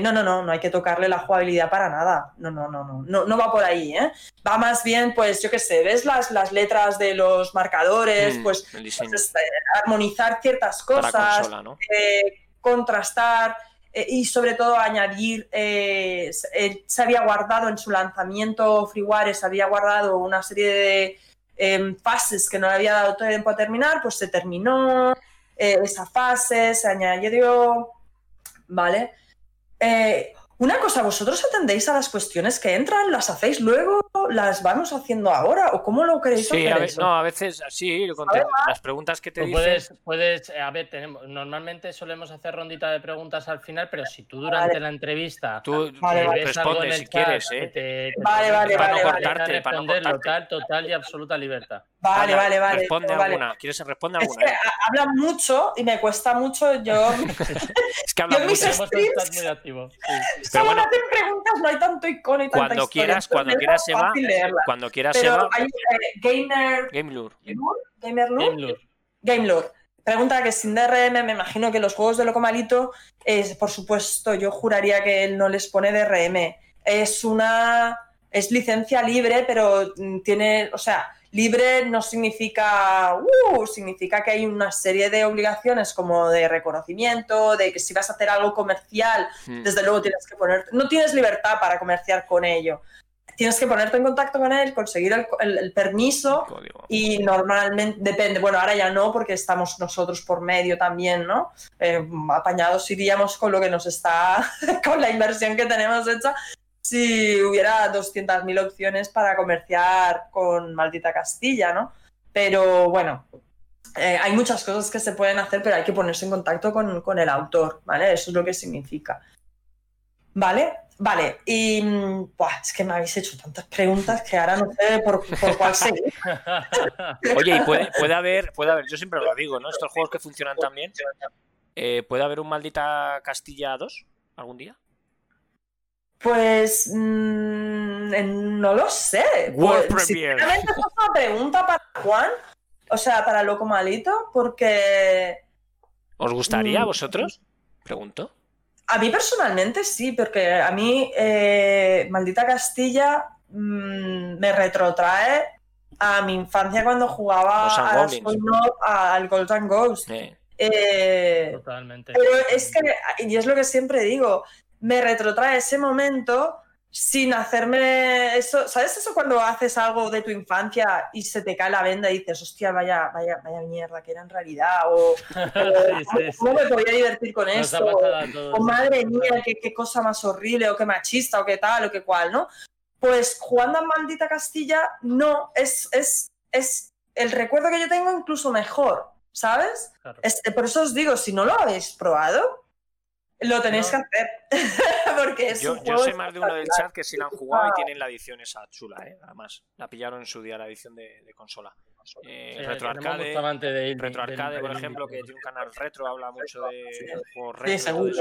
No, no, no, no hay que tocarle la jugabilidad para nada. No, no, no, no, no, no va por ahí, ¿eh? Va más bien, pues, yo qué sé, ves las, las letras de los marcadores, mm, pues, pues, eh, armonizar ciertas Para cosas, consola, ¿no? Eh, contrastar eh, y sobre todo añadir, eh, se- él se había guardado en su lanzamiento Freeware, se había guardado una serie de em, fases que no le había dado tiempo a terminar, pues se terminó eh, esa fase, se añadió, ¿vale? Eh, una cosa, ¿vosotros atendéis a las cuestiones que entran? ¿Las hacéis luego? ¿Las vamos haciendo ahora? ¿O cómo lo queréis Sí, hacer a ve- eso? no, a veces sí, las preguntas que te Tú dicen. puedes, puedes, a ver, tenemos, normalmente solemos hacer rondita de preguntas al final, pero si tú durante Vale. la entrevista Tú Vale, eh, vale. respondes el si quieres, ¿eh? te- te Vale, vale, Para no vale, vale. cortarte, para no cortarte. tal, total y absoluta libertad. Vale, vale, vale. Responde vale. alguna. ¿Quieres responder Es alguna? que ha- hablan mucho y me cuesta mucho. Yo. [LAUGHS] [LAUGHS] Es que hablan yo mis mucho. Un streams- muy activo. sí. Pero Solo bueno, hacen preguntas, no hay tanto icono y tanta cuando historia, quieras, cuando quieras, es leerla. cuando quieras, Eva, hay eh, Gamer. Game Lure. Gamer Lure? Game Lure. Game Lore. Pregunta que sin DRM, me imagino que los juegos de Loco Malito, es, por supuesto, yo juraría que él no les pone DRM. Es una. Es licencia libre, pero mm, tiene. O sea, libre no significa. Uh, significa que hay una serie de obligaciones como de reconocimiento, de que si vas a hacer algo comercial, Mm. desde luego tienes que ponerte. No tienes libertad para comerciar con ello. Tienes que ponerte en contacto con él, conseguir el- el- el permiso y normalmente depende, bueno, ahora ya no porque estamos nosotros por medio también, ¿no? Eh, apañados iríamos con lo que nos está, [LAUGHS] con la inversión que tenemos hecha, si hubiera 200.000 opciones para comerciar con Maldita Castilla, ¿no? Pero bueno, eh, hay muchas cosas que se pueden hacer, pero hay que ponerse en contacto con, con el autor, ¿vale? Eso es lo que significa. ¿Vale? Vale, y mm, buah, es que me habéis hecho tantas preguntas que ahora no sé por, por cuál seguir. [LAUGHS] Oye, y puede, haber, puede haber, yo siempre lo digo, ¿no? Estos juegos que funcionan tan bien, eh, ¿puede haber un maldita Castilla 2 algún día? Pues mmm, no lo sé. World Pues, sinceramente, es una pregunta para Juan, o sea, para Loco Malito, porque ¿Os gustaría a Mm. vosotros? Pregunto. a mí personalmente sí, porque a mí eh, Maldita Castilla mm, me retrotrae a mi infancia cuando jugaba a al Golden Ghost. Eh, Totalmente. Pero es que, y es lo que siempre digo, me retrotrae ese momento sin hacerme eso. ¿Sabes eso cuando haces algo de tu infancia y se te cae la venda y dices, hostia, vaya, vaya, vaya mierda que era en realidad? O, [LAUGHS] Sí, sí, sí. ¿cómo me podía divertir con Nos esto? O madre mía, qué, qué cosa más horrible, o qué machista, o qué tal, o qué cual, ¿no? Pues jugando a Maldita Castilla, no, es, es, es el recuerdo que yo tengo incluso mejor, ¿sabes? Claro. Es- por eso os digo, si no lo habéis probado, lo tenéis No. que hacer. [LAUGHS] Porque es yo, un yo juego sé más de uno del chat que sí la han jugado y tienen la edición esa chula, ¿eh? Además, la pillaron en su día, la edición de, de consola. Eh, Retro tenemos Arcade, mucho amante de indie- Retro del- Arcade, por ejemplo, que tiene un canal retro, habla mucho de juegos retro Sí, seguro.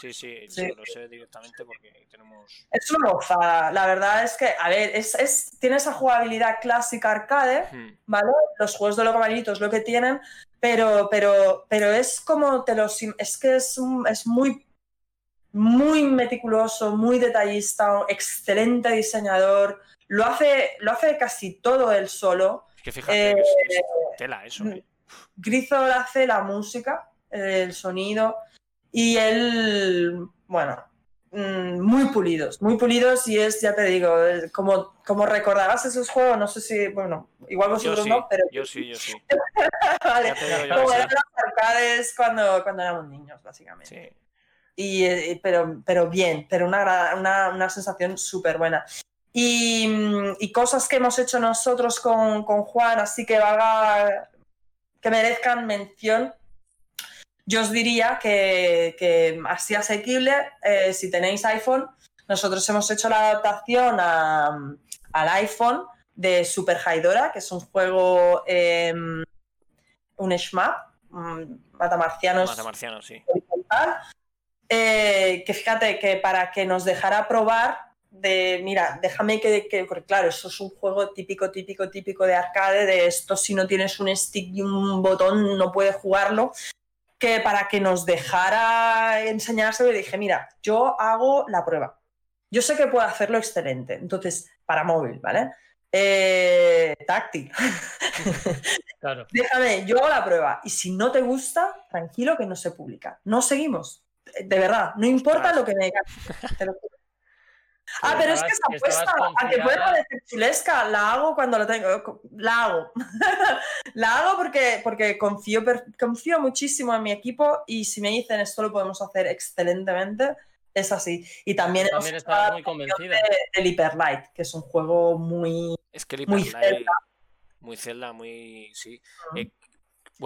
Sí, sí, Sí. sí, lo sé directamente porque tenemos. Es una gozada. La verdad es que, a ver, es, es- tiene esa jugabilidad clásica arcade, Hmm. ¿vale? Los juegos de Locomalitos lo que tienen, pero, pero, pero es como te los. im- Es que es, un- es muy, muy meticuloso, muy detallista, excelente diseñador. Lo hace, lo hace casi todo él solo. Es que fíjate, que es, Eh, es tela eso, ¿eh? Hace la música, el sonido, y él, bueno, mm, muy pulidos, muy pulidos, y es, ya te digo, eh, como, como recordarás esos juegos, no sé si, bueno, igual Yo vosotros sí, no, pero yo sí, yo sí. [LAUGHS] vale, como eran los arcades cuando, cuando éramos niños, básicamente. Sí. Y, eh, pero, pero bien, pero una, una, una sensación súper buena. Y, mm, y cosas que hemos hecho nosotros con, con Juan, así que valga, que merezcan mención. Yo os diría que, que así asequible, eh, si tenéis iPhone, nosotros hemos hecho la adaptación a- al iPhone de Super Haidora, que es un juego, eh, un shmup, mm, matamarcianos Mata marciano, sí. horizontal, eh, que fíjate que para que nos dejara probar de, mira, déjame que, que- porque claro, eso es un juego típico, típico, típico de arcade, de esto si no tienes un stick y un botón no puedes jugarlo, que para que nos dejara enseñárselo le dije, mira, yo hago la prueba. Yo sé que puedo hacerlo excelente, entonces, para móvil, ¿vale? Eh, táctil. [LAUGHS] Claro. Déjame, yo hago la prueba. Y si no te gusta, tranquilo que no se publica. No seguimos. De verdad, no importa lo que me digas. Te lo juro. Ah, pero es que esa apuesta, estabas aunque pueda parecer chulesca, la hago cuando lo tengo. La hago. [LAUGHS] la hago porque, porque confío, confío muchísimo en mi equipo y si me dicen esto lo podemos hacer excelentemente, es así. Y también, También la muy convencida. de- del Hyper Light, que es un juego muy. Es que el Muy Hyper Light- Zelda. Muy Zelda, muy. Sí. Eh,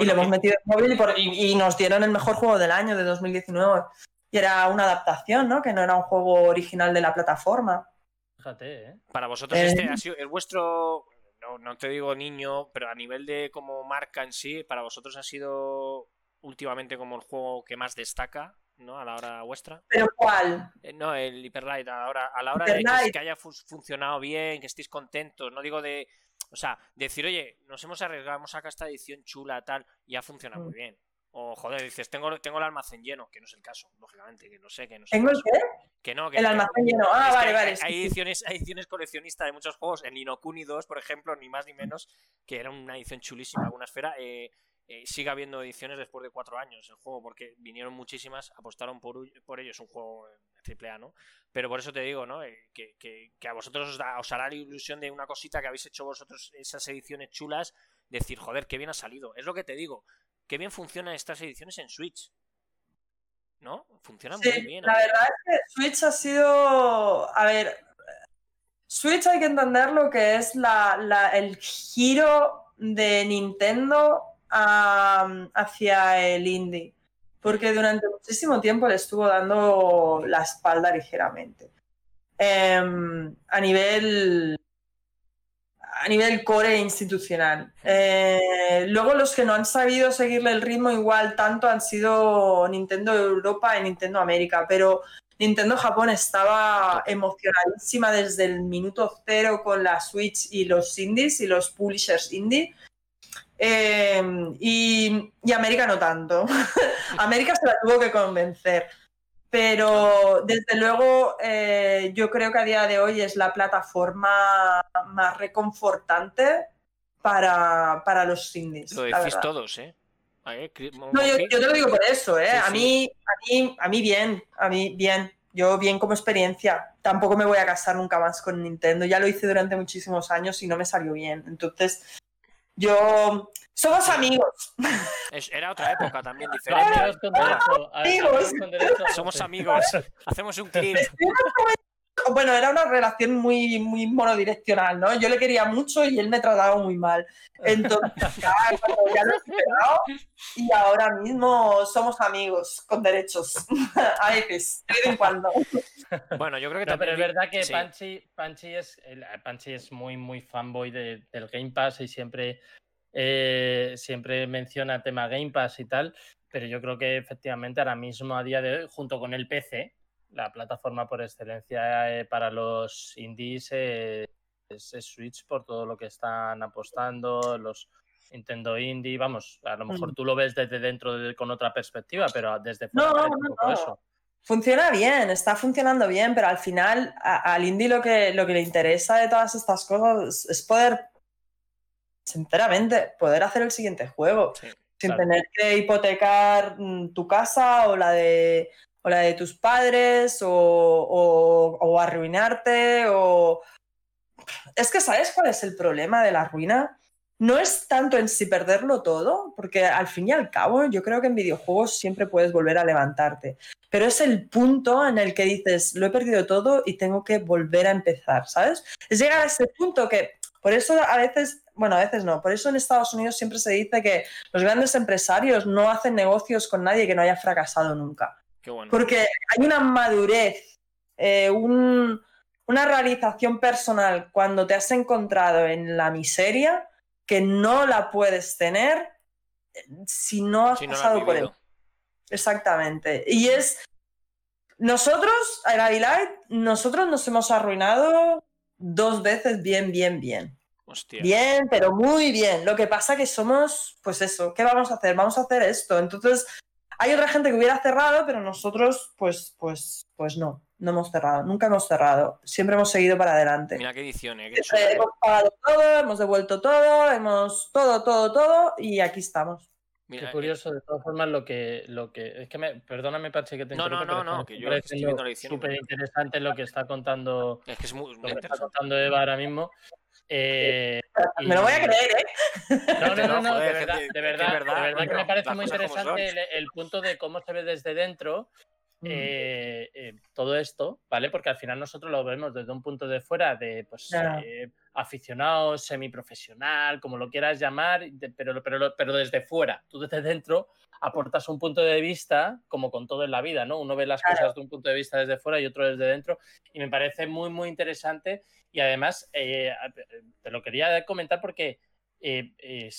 y lo hemos metido en móvil y, por- y- y nos dieron el mejor juego del año de 2019. Y era una adaptación, ¿no? Que no era un juego original de la plataforma. Fíjate, ¿eh? Para vosotros Eh. este ha sido el vuestro, no, no te digo niño, pero a nivel de como marca en sí, para vosotros ha sido últimamente como el juego que más destaca, ¿no? A la hora vuestra. ¿Pero cuál? Eh, no, el Hyper Light, a la hora, a la hora de que, haya fu- funcionado bien, que estéis contentos, no digo de, o sea, decir, oye, nos hemos arriesgado, hemos sacado esta edición chula, tal, y ha funcionado muy Mm. bien. O, joder, dices, tengo, tengo el almacén lleno, que no es el caso, lógicamente, que no sé, que no es ¿Tengo el qué? Que no, que El almacén lleno. Ah, vale, hay- vale. Hay, sí, sí. ediciones, hay ediciones coleccionistas de muchos juegos, en Ninokuni 2, por ejemplo, ni más ni menos, que era una edición chulísima, alguna esfera. Eh, eh, sigue habiendo ediciones después de cuatro años el juego, porque vinieron muchísimas, apostaron por, por ello, es un juego eh, triple A, ¿no? Pero por eso te digo, ¿no? Eh, que, que- que a vosotros os, da- os hará la ilusión de una cosita que habéis hecho vosotros, esas ediciones chulas, decir, joder, qué bien ha salido. Es lo que te digo, qué bien funcionan estas ediciones en Switch. ¿No? Funcionan Sí, muy bien. la mí. verdad es que Switch ha sido. A ver. Switch hay que entender lo que es la, la- el giro de Nintendo hacia el indie, porque durante muchísimo tiempo le estuvo dando la espalda ligeramente. Em, a nivel a nivel core institucional. Eh, luego los que no han sabido seguirle el ritmo igual tanto han sido Nintendo Europa y Nintendo América, pero Nintendo Japón estaba emocionadísima desde el minuto cero con la Switch y los indies y los publishers indie. Eh, y, y, América no tanto. [LAUGHS] América se la tuvo que convencer. Pero desde luego eh, yo creo que a día de hoy es la plataforma más reconfortante para, para los indies. Lo decís todos, ¿eh? No, yo, te lo digo por eso, ¿eh? a, mí, a, mí, a mí bien, a mí bien. Yo bien como experiencia. Tampoco me voy a casar nunca más con Nintendo. Ya lo hice durante muchísimos años y no me salió bien. Entonces, yo somos amigos. era otra época también diferente. Amigos con derecho. Amigos. Con derecho. Somos amigos. Hacemos un clip. Bueno, era una relación muy, muy monodireccional, ¿no? Yo le quería mucho y él me trataba muy mal. Entonces, [LAUGHS] ya, ya lo he superado y ahora mismo somos amigos con derechos. [LAUGHS] A veces, de vez en cuando. Bueno, yo creo que no, Pero es verdad que Panchi, es, Panchi es muy, muy fanboy del Game Pass y siempre eh, siempre menciona tema Game Pass y tal, pero yo creo que efectivamente ahora mismo, a día de hoy, junto con el PC, la plataforma por excelencia eh, para los indies eh, es, Switch por todo lo que están apostando, los Nintendo Indie, vamos, a lo mejor mm. tú lo ves desde dentro con otra perspectiva, pero desde fuera no, poco eso. Funciona bien, está funcionando bien, pero al final al indie lo que, lo que le interesa de todas estas cosas es poder sinceramente, poder hacer el siguiente juego sin tener que hipotecar mm, tu casa o la de, la de tus padres o, arruinarte o... Es que ¿sabes cuál es el problema de la ruina? No es tanto en si perderlo todo, porque al fin y al cabo yo creo que en videojuegos siempre puedes volver a levantarte, pero es el punto en el que dices, lo he perdido todo y tengo que volver a empezar, ¿sabes? Es llegar a ese punto que, por eso a veces bueno, a veces no. Por eso en Estados Unidos siempre se dice que los grandes empresarios no hacen negocios con nadie que no haya fracasado nunca. Porque hay una madurez, eh, una realización personal cuando te has encontrado en la miseria que no la puedes tener si no has pasado por él. Exactamente. Y es. Nosotros, a Light, nosotros nos hemos arruinado dos veces bien, bien, bien. Bien, pero muy bien. Lo que pasa que somos, pues eso, ¿qué vamos a hacer? Vamos a hacer esto. Entonces, hay otra gente que hubiera cerrado, pero nosotros, pues, pues, pues no, no hemos cerrado. Nunca hemos cerrado. Siempre hemos seguido para adelante. Mira qué edición, ¿eh? hemos pagado todo, hemos devuelto todo, hemos todo, todo, todo, y aquí estamos. Qué curioso, de todas formas, lo que, lo que. Es que me. Perdóname, Pache, que te No, no, no, no, que yo estoy viendo la edición. Súper interesante lo que está contando. Es que es muy, lo que está contando Eva ahora mismo. Eh, me lo voy a creer, ¿eh? No, no, no, de, verdad, de, verdad, de verdad, que me parece muy interesante el, punto de cómo se ve desde dentro. Eh, eh, todo esto, ¿vale? Porque al final nosotros lo vemos desde un punto de fuera de pues, eh, aficionado, semiprofesional, como lo quieras llamar, pero, pero, pero desde fuera. Tú desde dentro aportas un punto de vista, como con todo en la vida, ¿no? Uno ve las cosas de un punto de vista desde fuera y otro desde dentro, y me parece muy, muy interesante. Y además, eh, te lo quería comentar porque eh,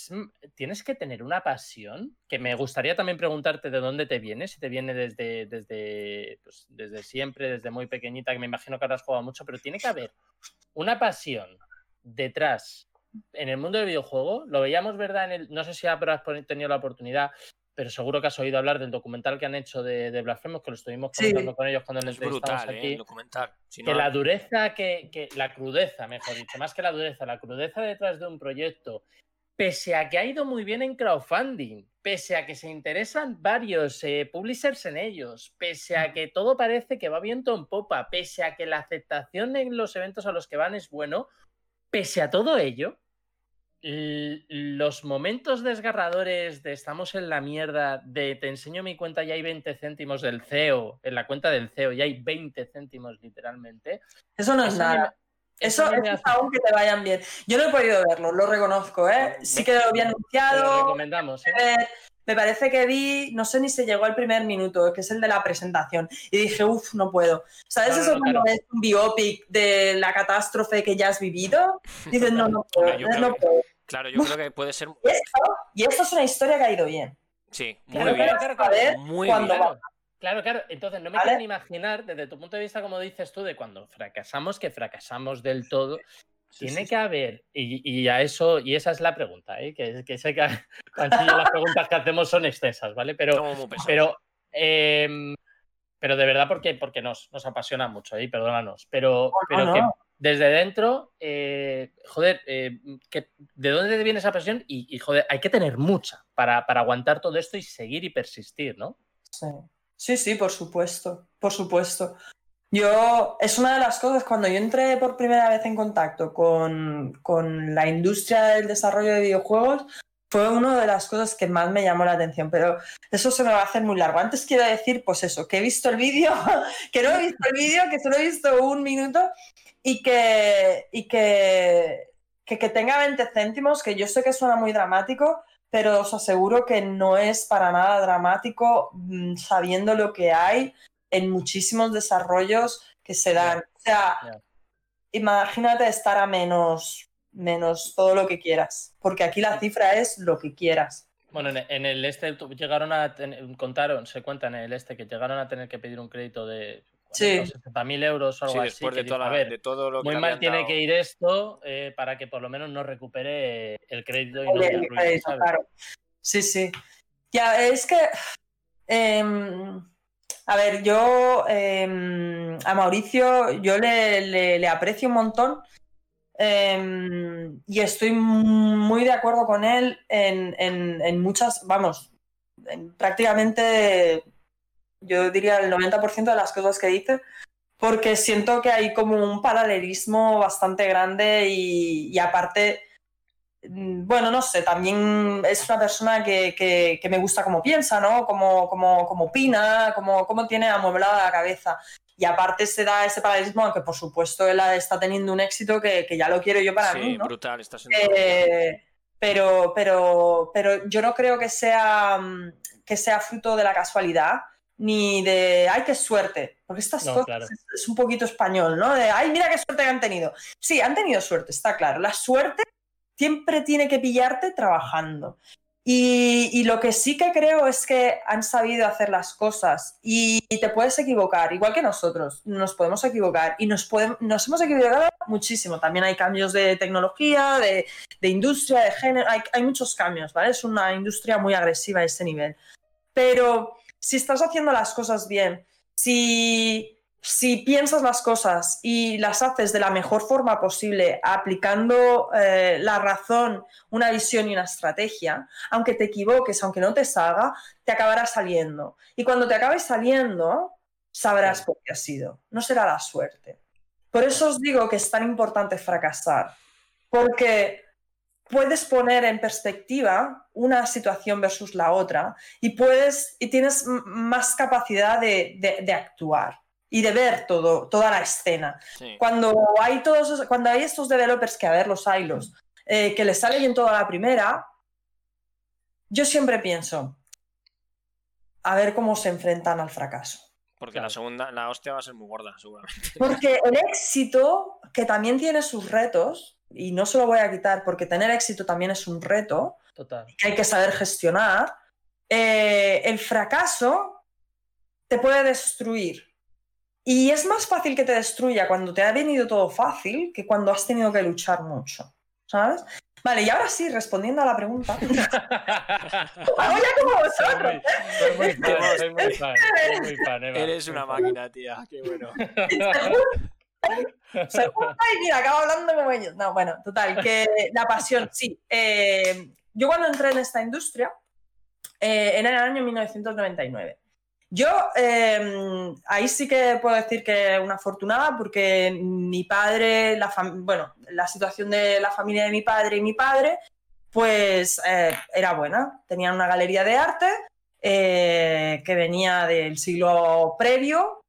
tienes que tener una pasión, que me gustaría también preguntarte de dónde te viene, si te viene desde, desde, pues, desde siempre, desde muy pequeñita, que me imagino que habrás jugado mucho, pero tiene que haber una pasión detrás en el mundo del videojuego. Lo veíamos, ¿verdad? En el, no sé si habrás tenido la oportunidad, pero seguro que has oído hablar del documental que han hecho de, de Blasphemous, que lo estuvimos comentando con ellos cuando les entrevistamos brutal, aquí. ¿eh? documental. que la dureza, que, que, la crudeza, mejor dicho, más que la dureza, la crudeza detrás de un proyecto, pese a que ha ido muy bien en crowdfunding, pese a que se interesan varios eh, publishers en ellos, pese a que todo parece que va viento en popa, pese a que la aceptación en los eventos a los que van es bueno, Pese a todo ello, los momentos desgarradores de estamos en la mierda, de te enseño mi cuenta y hay 20 céntimos del CEO, en la cuenta del CEO y hay 20 céntimos literalmente. Eso no es nada. Eso, me es hace- aún que te vayan bien. Yo no he podido verlo, lo reconozco, ¿eh? Sí que lo había Te lo anunciado. recomendamos, ¿eh? Me parece que vi, no sé ni si llegó al primer minuto, que es el de la presentación. Y dije, uff, no puedo. ¿Sabes No, no, eso no, cuando claro. ves un biopic de la catástrofe que ya has vivido? [LAUGHS] Dices, no, no puedo, no que- puedo. Claro, yo creo que puede ser. [LAUGHS] Y esto, y esto es una historia que ha ido bien. Sí, muy Claro, bien. claro, A ver Muy cuando bien. va. Claro, claro, claro. Entonces, no me ¿Vale? quiero ni imaginar, desde tu punto de vista, como dices tú, de cuando fracasamos, que fracasamos del todo. Tiene que haber, y, y a eso, y esa es la pregunta, ¿eh? que, que sé que [LAUGHS] [LAUGHS] las preguntas que hacemos son extensas, ¿vale? Pero, pero, em, pero de verdad, porque, porque nos, nos apasiona mucho, ¿eh? perdónanos. Pero, pero no. que desde dentro, eh, joder, eh, que, ¿de dónde viene esa presión? Y, y, joder, hay que tener mucha para, para aguantar todo esto y seguir y persistir, ¿no? Sí. sí, sí, por supuesto, por supuesto. Yo, es una de las cosas, cuando yo entré por primera vez en contacto con, con la industria del desarrollo de videojuegos, fue una de las cosas que más me llamó la atención, pero eso se me va a hacer muy largo. Antes quiero decir, pues eso, que he visto el vídeo, [LAUGHS] que no he visto el vídeo, que solo he visto un minuto y que, y que, que, que tenga 20 céntimos, que yo sé que suena muy dramático, pero os aseguro que no es para nada dramático mm, sabiendo lo que hay en muchísimos desarrollos que se dan. O sea, Ya. imagínate estar a menos, menos todo lo que quieras, porque aquí la cifra es lo que quieras. Bueno, en, el este llegaron a tener, contaron, se cuenta en el este que llegaron a tener que pedir un crédito de Sí. 60.000 euros o algo Sí, así. después que de, dijo, toda a la- ver, de todo lo que muy mal tiene dado. que ir esto eh, para que por lo menos no recupere el crédito y no El- arruine, crédito, ¿sabes? claro. Sí, sí. Ya, es que. em, a ver, yo em, a Mauricio yo le, aprecio un montón em, y estoy muy de acuerdo con él en, en- en muchas, vamos, en prácticamente yo diría el 90% de las cosas que dice, porque siento que hay como un paralelismo bastante grande y, aparte bueno, no sé, también es una persona que, que- que me gusta cómo piensa, ¿no? Cómo, cómo, cómo opina, cómo, cómo tiene amueblada la cabeza. Y aparte se da ese paralelismo, aunque por supuesto él está teniendo un éxito que, que ya lo quiero yo para sí, mí, ¿no? brutal, está siendo. Eh, pero, pero, pero yo no creo que sea, mm, que sea fruto de la casualidad ni de, ay, qué suerte, porque estas No, cosas claro. es, es un poquito español, ¿no? De, ay, mira qué suerte que han tenido. Sí, han tenido suerte, está claro. La suerte siempre tiene que pillarte trabajando. Y, lo que sí que creo es que han sabido hacer las cosas y, te puedes equivocar, igual que nosotros, nos podemos equivocar y nos, podemos, nos hemos equivocado muchísimo. También hay cambios de tecnología, de, de industria, de género, hay, hay muchos cambios, ¿vale? Es una industria muy agresiva a ese nivel. Pero si estás haciendo las cosas bien, si, si piensas las cosas y las haces de la mejor forma posible, aplicando eh, la razón, una visión y una estrategia, aunque te equivoques, aunque no te salga, te acabará saliendo. Y cuando te acabe saliendo, sabrás por qué ha sido. No será la suerte. Por eso os digo que es tan importante fracasar, porque puedes poner en perspectiva una situación versus la otra y puedes y tienes más capacidad de, de- de actuar y de ver todo, toda la escena. Sí. Cuando hay todos, esos- cuando hay estos developers que a ver los hilos eh, que les sale bien toda la primera, yo siempre pienso a ver cómo se enfrentan al fracaso. Porque Claro. la segunda, la hostia va a ser muy gorda, seguramente. [LAUGHS] Porque el éxito, que también tiene sus retos, y no se lo voy a quitar porque tener éxito también es un reto, Total. que hay que saber gestionar, eh, el fracaso te puede destruir. Y es más fácil que te destruya cuando te ha venido todo fácil que cuando has tenido que luchar mucho. ¿Sabes? Vale, y ahora sí, respondiendo a la pregunta. [LAUGHS] Hago ya como vosotros. Soy muy fan, soy muy fan, soy muy fan, Eva, Eres una máquina, tía. Qué bueno. Se junta y mira, acabo hablando como ellos. No, bueno, total, que la pasión, sí. Eh, yo cuando entré en esta industria, eh, en el año 1999. Yo eh, ahí sí que puedo decir que una afortunada porque mi padre, la bueno, la situación de la familia de mi padre y mi padre, pues eh, era buena. Tenían una galería de arte eh, que venía del siglo previo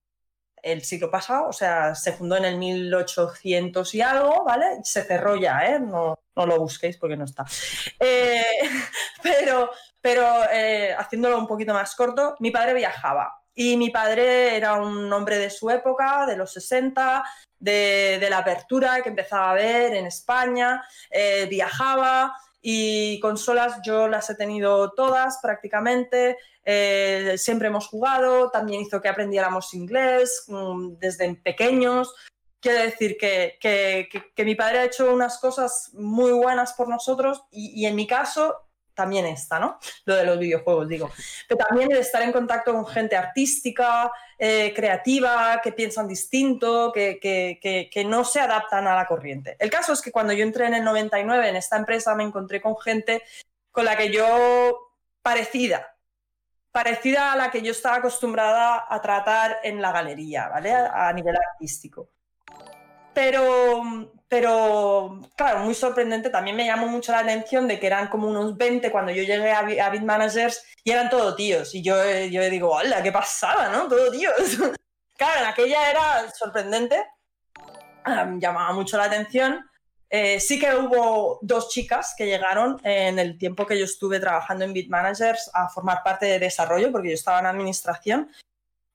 el siglo pasado, o sea, se fundó en el 1800 y algo, ¿vale? Se cerró ya, ¿eh? No, no lo busquéis porque no está. Eh, [LAUGHS] pero pero eh, haciéndolo un poquito más corto, mi padre viajaba. Y mi padre era un hombre de su época, de los 60, de, la apertura que empezaba a ver en España, eh, viajaba y consolas yo las he tenido todas prácticamente, eh, siempre hemos jugado, también hizo que aprendiéramos inglés mm, desde pequeños. Quiero decir que, que, mi padre ha hecho unas cosas muy buenas por nosotros y en mi caso también está, ¿no? Lo de los videojuegos, digo. Pero también el estar en contacto con gente artística, eh, creativa, que piensan distinto, que, que, no se adaptan a la corriente. El caso es que cuando yo entré en el 99 en esta empresa me encontré con gente con la que yo parecida, parecida a la que yo estaba acostumbrada a tratar en la galería, ¿vale? A, nivel artístico. Pero, pero, claro, muy sorprendente. También me llamó mucho la atención de que eran como unos 20 cuando yo llegué a, a y eran todo tíos. Y yo, yo digo, hola, qué pasada, ¿no? Todo tíos. [LAUGHS] claro, en aquella era sorprendente. llamaba mucho la atención. Eh, sí que hubo dos chicas que llegaron en el tiempo que yo estuve trabajando en Bit Managers a formar parte de desarrollo, porque yo estaba en administración.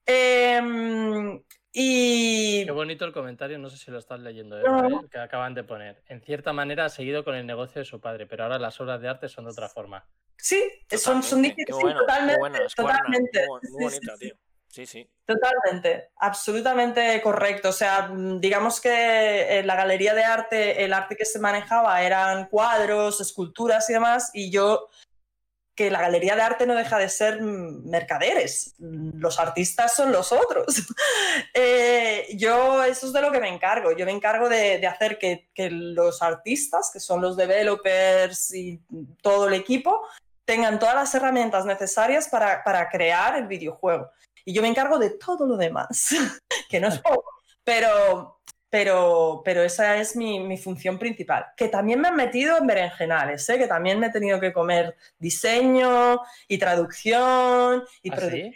Eh, y... Qué bonito el comentario, no sé si lo estás leyendo, ¿eh? que acaban de poner. En cierta manera ha seguido con el negocio de su padre, pero ahora las obras de arte son de otra forma. Sí, son, son totalmente. totalmente. Muy, bonita, tío. Sí, sí. Totalmente, absolutamente correcto. O sea, digamos que en la galería de arte, el arte que se manejaba eran cuadros, esculturas y demás, y yo que la galería de arte no deja de ser mercaderes, los artistas son los otros. [LAUGHS] Eh, yo eso es de lo que me encargo, yo me encargo de, hacer que, los artistas, que son los developers y todo el equipo, tengan todas las herramientas necesarias para, para crear el videojuego. Y yo me encargo de todo lo demás, [LAUGHS] que no es poco, pero pero, pero esa es mi, función principal. Que también me han metido en berenjenales, ¿eh? que también me he tenido que comer diseño y traducción y ¿Ah, producción.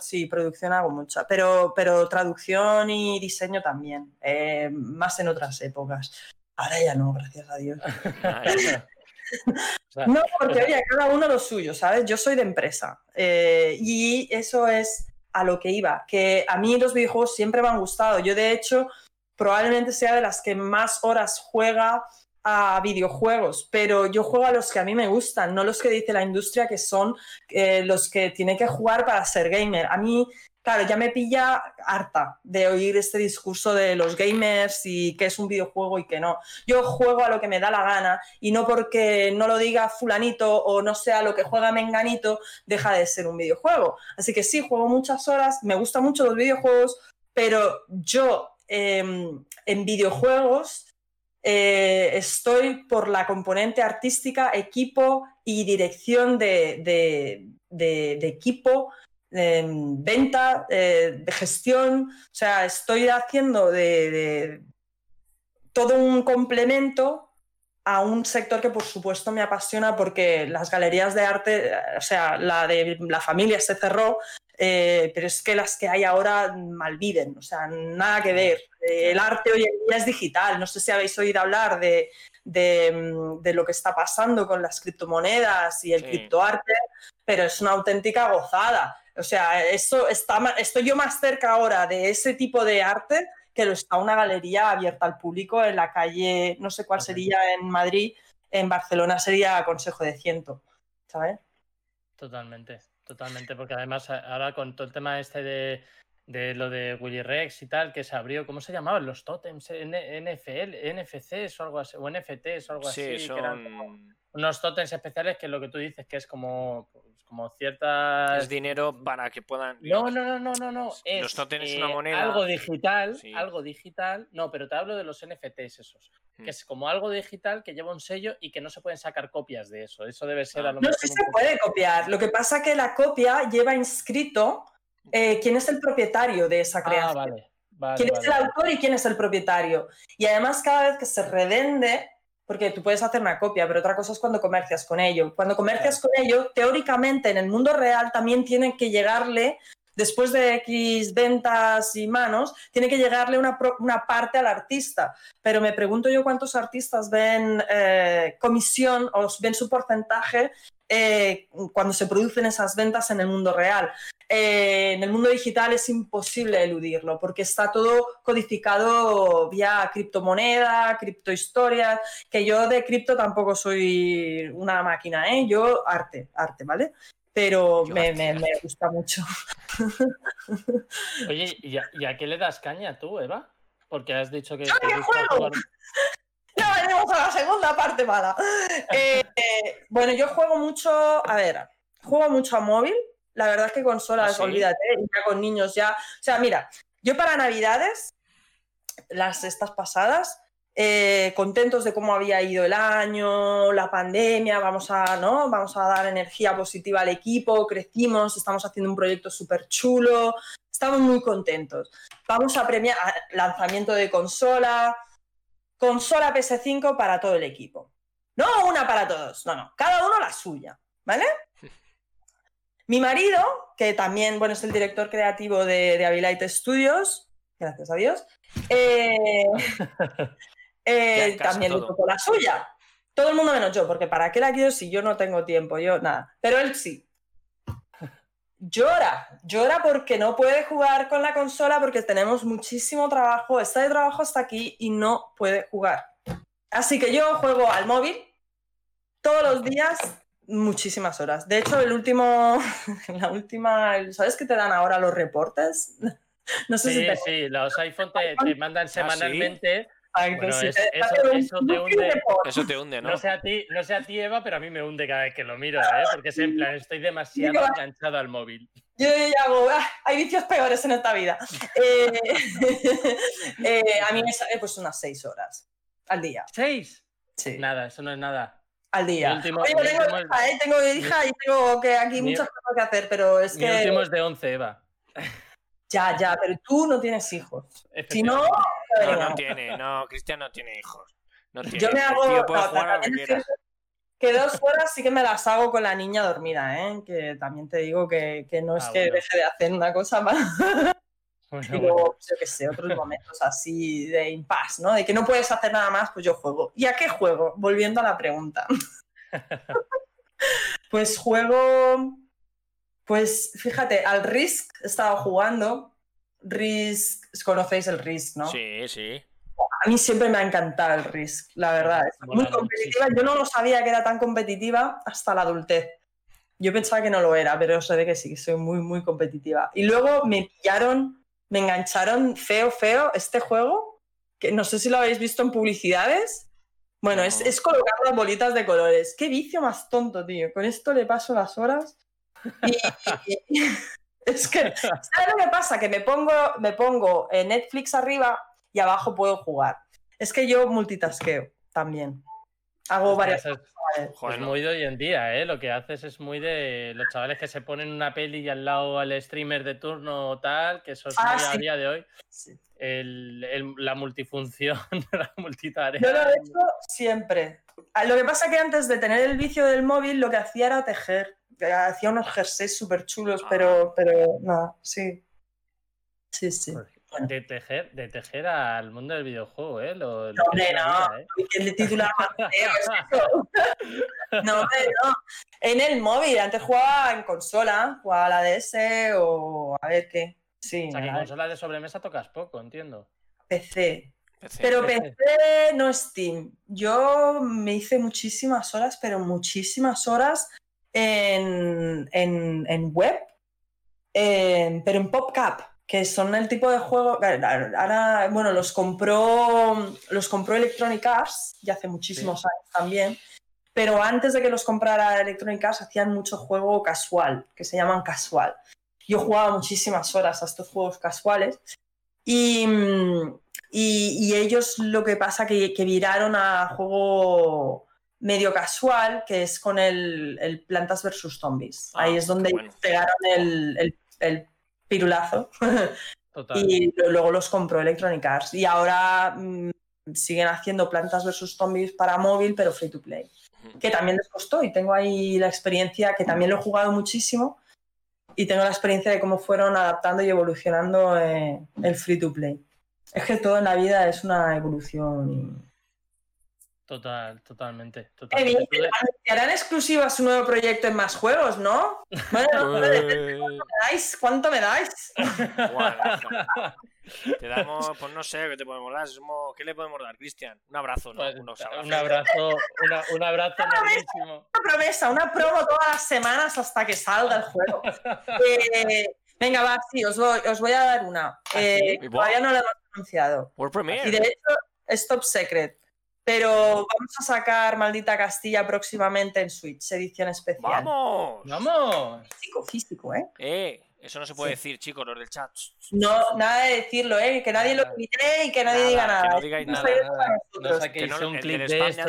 Sí? producción hago mucha, pero, pero traducción y diseño también, eh, más en otras épocas. Ahora ya no, gracias a Dios. [LAUGHS] no, porque oye, cada uno lo suyo, ¿sabes? Yo soy de empresa eh, y eso es a lo que iba, que a mí los videojuegos siempre me han gustado. Yo, de hecho, probablemente sea de las que más horas juega a videojuegos, pero yo juego a los que a mí me gustan, no los que dice la industria que son eh, los que tiene que jugar para ser gamer. A mí, claro, ya me pilla harta de oír este discurso de los gamers y que es un videojuego y que no. Yo juego a lo que me da la gana y no porque no lo diga fulanito o no sea lo que juega menganito, deja de ser un videojuego. Así que sí, juego muchas horas, me gustan mucho los videojuegos, pero yo Em, en videojuegos eh, estoy por la componente artística, equipo y dirección de, equipo, em, venta, eh, de gestión. O sea, estoy haciendo de, todo un complemento a un sector que por supuesto me apasiona porque las galerías de arte, o sea, la de la familia se cerró, eh, pero es que las que hay ahora malviven, o sea, nada que ver. Eh, el arte hoy en día es digital, no sé si habéis oído hablar de, mm, lo que está pasando con las criptomonedas y el criptoarte, pero es una auténtica gozada. O sea, eso está, estoy yo más cerca ahora de ese tipo de arte que lo está una galería abierta al público en la calle, no sé cuál sería en Madrid, en Barcelona sería Consejo de Ciento, ¿sabes? Totalmente. Totalmente, porque además ahora con todo el tema este de, de lo de Willy Rex y tal, que se abrió, ¿cómo se llamaban? Los totems, NFL, NFCs o algo así, o NFTs o algo así. Son... Que eran unos totems especiales que lo que tú dices que es como como ciertas... Es dinero para que puedan... No, no, no, no, no, no. Los tokens es una eh, moneda. Algo digital, algo digital. No, pero te hablo de los NFTs esos. Que hmm. es como algo digital que lleva un sello y que no se pueden sacar copias de eso. Eso debe ser a lo No, sí se puede copiar. Lo que pasa es que la copia lleva inscrito eh, quién es el propietario de esa ah, creación. Ah, vale. quién es el autor y quién es el propietario. Y además cada vez que se revende porque tú puedes hacer una copia, pero otra cosa es cuando comercias con ello. Cuando comercias con ello, teóricamente en el mundo real también tiene que llegarle después de X ventas y manos, tiene que llegarle una, una parte al artista. Pero me pregunto yo cuántos artistas ven eh, comisión o ven su porcentaje eh, cuando se producen esas ventas en el mundo real. Eh, en el mundo digital es imposible eludirlo porque está todo codificado vía criptomoneda, criptohistoria, que yo de cripto tampoco soy una máquina, ¿eh? yo arte, arte, ¿vale? Pero me, gusta mucho. Oye, ¿y a, qué le das caña tú, Eva? Porque has dicho que... juego! Ya venimos a la segunda parte mala. [LAUGHS] Eh, bueno, yo juego mucho, a ver, juego mucho a móvil, la verdad es que consolas, ¿Ah, olvídate, ya con niños ya. O sea, mira, yo para Navidades, las estas pasadas, eh, contentos de cómo había ido el año, la pandemia, vamos a, ¿no? vamos a dar energía positiva al equipo, crecimos, estamos haciendo un proyecto súper chulo, estamos muy contentos. Vamos a premiar lanzamiento de consola, consola PS5 para todo el equipo. No una para todos, no, no, cada uno la suya, ¿vale? [LAUGHS] Mi marido, que también bueno, es el director creativo de, de Studios, gracias a Dios, eh, [LAUGHS] eh, también le tocó la suya. Todo el mundo menos yo, porque ¿para qué la quiero si yo no tengo tiempo? Yo nada. Pero él sí. Llora, llora porque no puede jugar con la consola porque tenemos muchísimo trabajo, está de trabajo hasta aquí y no puede jugar. Así que yo juego al móvil todos los días muchísimas horas. De hecho, el último, [LAUGHS] la última, ¿sabes qué te dan ahora los reportes? [LAUGHS] No sé sí, si sí, los iPhone te, mandan ¿Ah, semanalmente. bueno, eso, te hunde, eso te hunde, ¿no? No sé, a ti, no sé a ti, Eva, pero a mí me hunde cada vez que lo miro, ¿eh? Porque es en plan, estoy demasiado enganchado al móvil. Yo ya hago, ah, hay vicios peores en esta vida. [LAUGHS] Eh, eh, a mí me sale pues unas seis horas al día. ¿Seis? Sí. Nada, eso no es nada al día. tengo hija, ¿eh? tengo hija y tengo que aquí muchas cosas que hacer, pero es que. Mi último es de 11, Eva. Ya, ya, pero tú no tienes hijos. Si no. No, no tiene, no, Cristian no tiene hijos. No tiene. Yo me hago. que, dos horas sí que me las hago con la niña dormida, ¿eh? Que también te digo que, que no es ah, que deje de hacer una cosa más. Bueno, yo qué sé, otros momentos así de impasse, ¿no? De que no puedes hacer nada más, pues yo juego. ¿Y a qué juego? Volviendo a la pregunta. [LAUGHS] pues juego. Pues fíjate, al Risk he estado jugando. Risk, conocéis el Risk, ¿no? Sí, sí. A mí siempre me ha encantado el Risk, la verdad. Es muy competitiva. Yo no lo sabía que era tan competitiva hasta la adultez. Yo pensaba que no lo era, pero sé de que sí, que soy muy, muy competitiva. Y luego me pillaron me engancharon feo, feo este juego, que no sé si lo habéis visto en publicidades. Bueno, es, colocar las bolitas de colores. Qué vicio más tonto, tío. Con esto le paso las horas. [LAUGHS] es que, ¿sabes lo que pasa? Que me pongo, me pongo Netflix arriba y abajo puedo jugar. Es que yo multitaskeo también. Hago varias cosas. Es muy de hoy en día, ¿eh? Lo que haces es muy de los chavales que se ponen una peli y al lado al streamer de turno o tal, que eso es ah, muy a día de hoy. la multifunción, [LAUGHS] la multitarea. Yo lo he hecho siempre. Ah, lo que pasa es que antes de tener el vicio del móvil, lo que hacía era tejer. Hacía unos jerseys súper chulos, ah. pero, pero no, sí. Sí, sí. Pues de tejer, de tejer al mundo del videojuego, ¿eh? Lo, no, hombre, no. ¿eh? le titular [LAUGHS] No, hombre, no. En el móvil, antes jugaba en consola, jugaba a la DS o a ver qué. Sí. O sea, que en consola de sobremesa tocas poco, entiendo. PC. Pero PC no Steam. Yo me hice muchísimas horas, pero muchísimas horas en, en, en web, pero en PopCap que son el tipo de juego. Ahora, bueno, los compró, los compró Electronic Arts ya hace muchísimos años también. Pero antes de que los comprara Electronic Arts, hacían mucho juego casual, que se llaman casual. Yo jugaba muchísimas horas a estos juegos casuales. Y, y, ellos lo que pasa que, que viraron a juego medio casual, que es con el, el Plantas vs. Zombies. Ahí ah, es donde pegaron el, el pirulazo. [LAUGHS] y luego los compró Electronic Arts. Y ahora mm, siguen haciendo plantas versus zombies para móvil, pero free to play. Que también les costó y tengo ahí la experiencia, que también lo he jugado muchísimo. y tengo la experiencia de cómo fueron adaptando y evolucionando eh, el free to play. Es que todo en la vida es una evolución. Total, totalmente. Eh, totalmente. bien, Anunciarán exclusivas su nuevo proyecto en más juegos, ¿no? Bueno, Eh, ¿cuánto me dais? ¿Cuánto me dais? guau, Te damos, pues no sé, ¿qué te podemos dar? ¿Qué le podemos dar, Cristian? Un abrazo, ¿no? Pues, Unos un abrazo, una- un abrazo enormísimo. Una promesa, una promo todas las semanas hasta que salga el juego. Eh, venga, va, sí, os voy, os voy a dar una. Eh, todavía no lo hemos anunciado. World Y de hecho es top secret. Pero vamos a sacar Maldita Castilla próximamente en Switch, edición especial. ¡Vamos! ¡Vamos! Físico, físico, ¿eh? Eh, eso no se puede Sí. decir, chicos, los del chat. No, nada de decirlo, ¿eh? Que nadie lo quite y que nadie Nada, diga que nada. no digáis nada, nada. No saquéis Que no- un clip de esto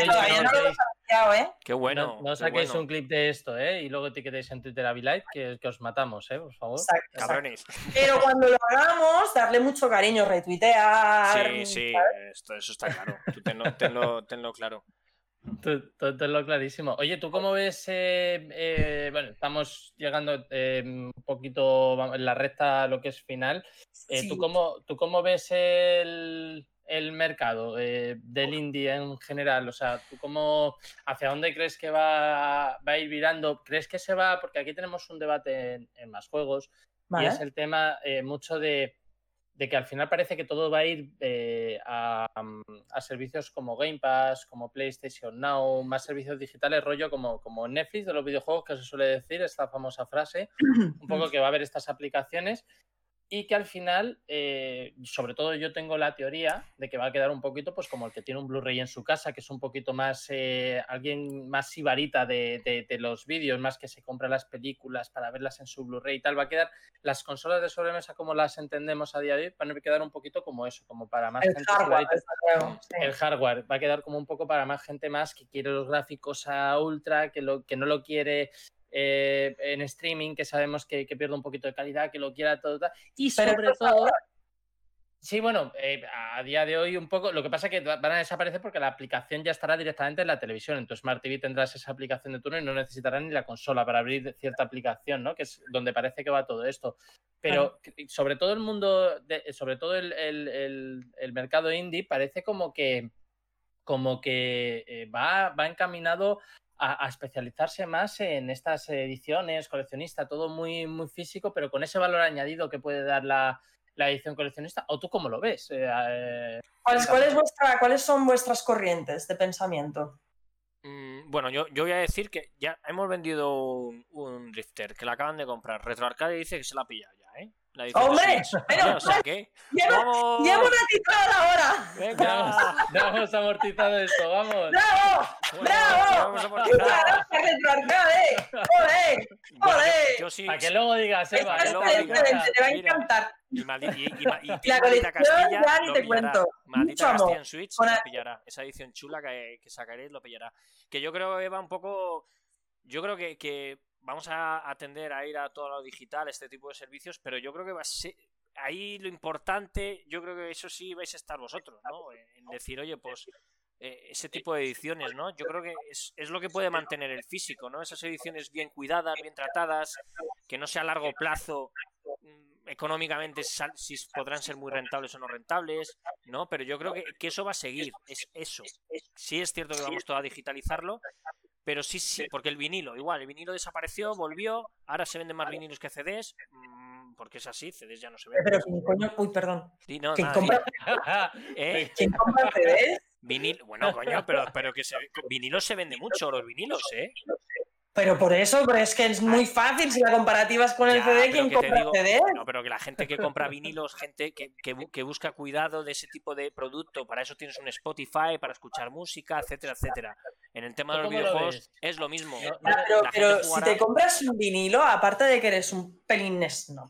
¿eh? Qué bueno. no, no qué saquéis bueno. un clip de esto, ¿eh? Y luego etiquetéis en Twitter a Light que, que os matamos, ¿eh? Por favor. Exacto, exacto. Cabrones. Pero cuando lo hagamos, darle mucho cariño, retuitear. Sí, sí, esto, eso está claro. Tú tenlo, tenlo, tenlo claro. Tú- tú- Tenlo clarísimo. Oye, ¿tú cómo ves? eh, eh, bueno, estamos llegando eh, un poquito en la recta a lo que es final. Eh, Sí. ¿tú, cómo, ¿Tú cómo ves el, el mercado eh, del indie en general? O sea, ¿tú cómo, hacia dónde crees que va, va a ir virando? ¿Crees que se va? Porque aquí tenemos un debate en, en más juegos Vale. y es el tema eh, mucho de, de que al final parece que todo va a ir eh, a, a servicios como Game Pass, como PlayStation Now, más servicios digitales, rollo como, como Netflix de los videojuegos, que se suele decir, esta famosa frase, un poco [CLEARS THROAT] que va a haber estas aplicaciones y que al final, eh, sobre todo yo tengo la teoría de que va a quedar un poquito pues como el que tiene un Blu-ray en su casa, que es un poquito más, eh, alguien más sibarita de, de- de los vídeos, más que se compra las películas para verlas en su Blu-ray y tal, va a quedar, las consolas de sobremesa como las entendemos a día de hoy, van a quedar un poquito como eso, como para más El gente hardware, sí. El hardware va a quedar como un poco para más gente más que quiere los gráficos a ultra, que, lo, que no lo quiere eh, en streaming, que sabemos que, que pierde un poquito de calidad, que lo quiera todo. tal. Y sobre todo. Sí, bueno, eh, a día de hoy un poco. Lo que pasa es que van a desaparecer porque la aplicación ya estará directamente en la televisión. En tu Smart TV tendrás esa aplicación de turno y no necesitarás ni la consola para abrir cierta aplicación, ¿no? Que es donde parece que va todo esto. Pero sobre todo el mundo, de- sobre todo el, el- el- el mercado indie, parece como que, como que eh, va, va encaminado a, a especializarse más en estas ediciones, coleccionista, todo muy, muy físico, pero con ese valor añadido que puede dar la, la edición coleccionista. ¿O tú cómo lo ves? Eh, eh, ¿Cuál es- cuál es vuestra- ¿Cuáles son vuestras corrientes de pensamiento? Mm, Bueno, yo, yo voy a decir que ya hemos vendido un, un Drifter que la acaban de comprar. Retro Arcade dice que se la ha pillado ya, ¿eh? La ¡Hombre! Pero, o sea que. ¡Llevo, ¡Vamos! llevo una titular ahora! ya, hemos, ¡Venga! ya hemos amortizado esto, vamos. ¡Bravo! Bueno, ¡Bravo! vamos a ¡Muchas amortizar. gracias, Retroarcade! ¡Joder! ¡Joder! yo, sí. Para que luego digas, Eva, que es que luego digas, te va a encantar. Y, maldi- y, y, ma- y La Maldita colección Castilla ya ni te pillará. cuento. Maldita Mucho. Castilla en Switch Con lo la- pillará. Esa edición chula que, que sacaréis lo pillará. Que yo creo, Eva, un poco. Yo creo que, que vamos a atender a ir a todo lo digital, este tipo de servicios, pero yo creo que va a ser. Ahí lo importante, yo creo que eso sí vais a estar vosotros, ¿no? En decir, oye, pues eh, ese tipo de ediciones, ¿no? Yo creo que es, es lo que puede mantener el físico, ¿no? Esas ediciones bien cuidadas, bien tratadas, que no sea a largo plazo, mm, económicamente si podrán ser muy rentables o no rentables, ¿no? Pero yo creo que, que eso va a seguir, es eso. Sí es cierto que vamos todo a digitalizarlo, pero sí, sí, porque el vinilo, igual, el vinilo desapareció, volvió, ahora se venden más vinilos que CDs, mm, porque es así, CDs ya no se Eh, Pero venden. ¿quién coño? Uy, perdón. No, ¿Quién nada, compra, [LAUGHS] ¿Eh? [LAUGHS] ¿quién compra CDs? Vinil, bueno, coño, pero, pero que se, vinilos se vende mucho, los vinilos, ¿eh? Pero por eso, pero es que es muy fácil. Si la comparativa es con el Ya, CD, pero ¿quién compra digo- CD? No, pero que la gente que compra vinilos, gente que, que busca cuidado de ese tipo de producto, para eso tienes un Spotify, para escuchar música, etcétera, etcétera. En el tema de ¿Tú los lo videojuegos es lo mismo. No, Ya, pero, si te compras un vinilo, aparte de que eres un pelín snob,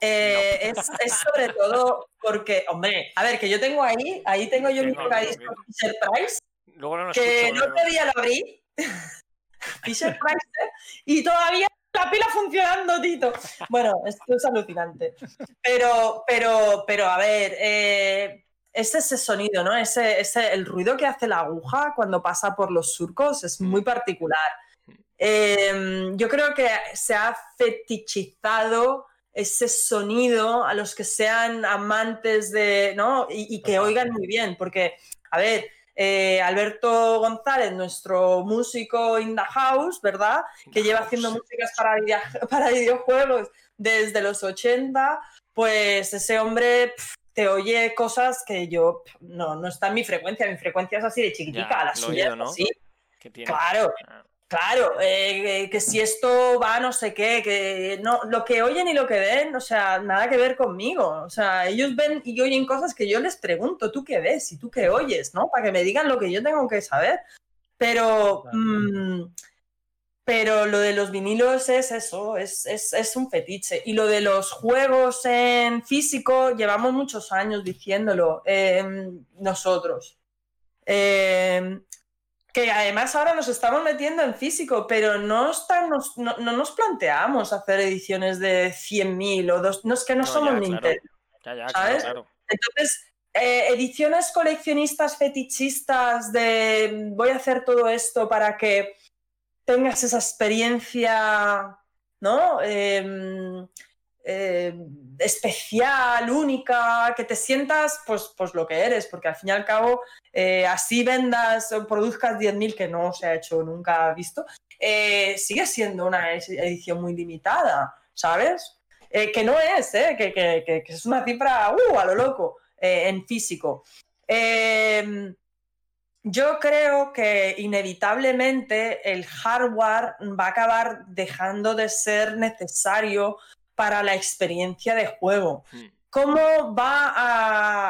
eh, es, es sobre todo porque, hombre, a ver, que yo tengo ahí, ahí tengo yo mi Tengo, tocadiscos tengo, Fisher Price, Luego no lo que escucho. el otro día lo abrí, [LAUGHS] Fisher Price, ¿eh? y todavía la pila funcionando, Tito. Bueno, esto es alucinante. Pero, pero, pero, a ver, eh, es ese sonido, ¿no? Ese, ese, el ruido que hace la aguja cuando pasa por los surcos es muy particular. Em, yo creo que se ha fetichizado ese sonido a los que sean amantes de, ¿no? Y, que oigan muy bien, porque, a ver, eh, Alberto González, nuestro músico in the house, ¿verdad? Que lleva haciendo músicas para, [LAUGHS] para videojuegos desde los 80, pues ese hombre te oye cosas que yo no, no está en mi frecuencia, mi frecuencia es así de chiquitica, la suya, ¿no? ¿sí? Claro. Ah. Claro, eh, eh, que si esto va no sé qué, que no, lo que oyen y lo que ven, o sea, nada que ver conmigo. O sea, ellos ven y oyen cosas que yo les pregunto, ¿tú qué ves y tú qué oyes? ¿No? Para que me digan lo que yo tengo que saber. Pero, mm, pero lo de los vinilos es eso, es, es, un fetiche. Y lo de los juegos en físico, llevamos muchos años diciéndolo em, nosotros. Eh, que además ahora nos estamos metiendo en físico, pero no, no, nos planteamos hacer ediciones de 100.000 o dos, no es que no, somos Nintendo. ¿sabes? Entonces, eh, ediciones coleccionistas fetichistas de voy a hacer todo esto para que tengas esa experiencia, ¿no? Em, eh, especial, única, que te sientas pues, pues lo que eres, porque al fin y al cabo, eh, así vendas o produzcas 10.000, que no se ha hecho nunca visto, eh, sigue siendo una edición muy limitada, ¿sabes? que no es, que, que, es una cifra uh, a lo loco en físico. Yo creo que inevitablemente el hardware va a acabar dejando de ser necesario para la experiencia de juego. Hmm. ¿Cómo va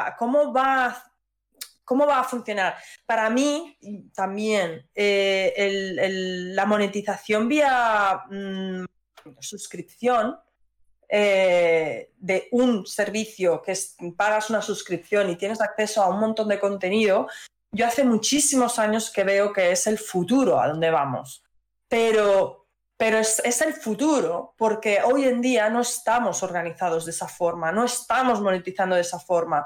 a, cómo va ¿Cómo va a funcionar? Para mí, también, eh, la monetización vía mm, suscripción eh, de un servicio que pagas una suscripción y tienes acceso a un montón de contenido, yo hace muchísimos años que veo que es el futuro a donde vamos. Pero pero es, el futuro, porque hoy en día no estamos organizados de esa forma, no estamos monetizando de esa forma.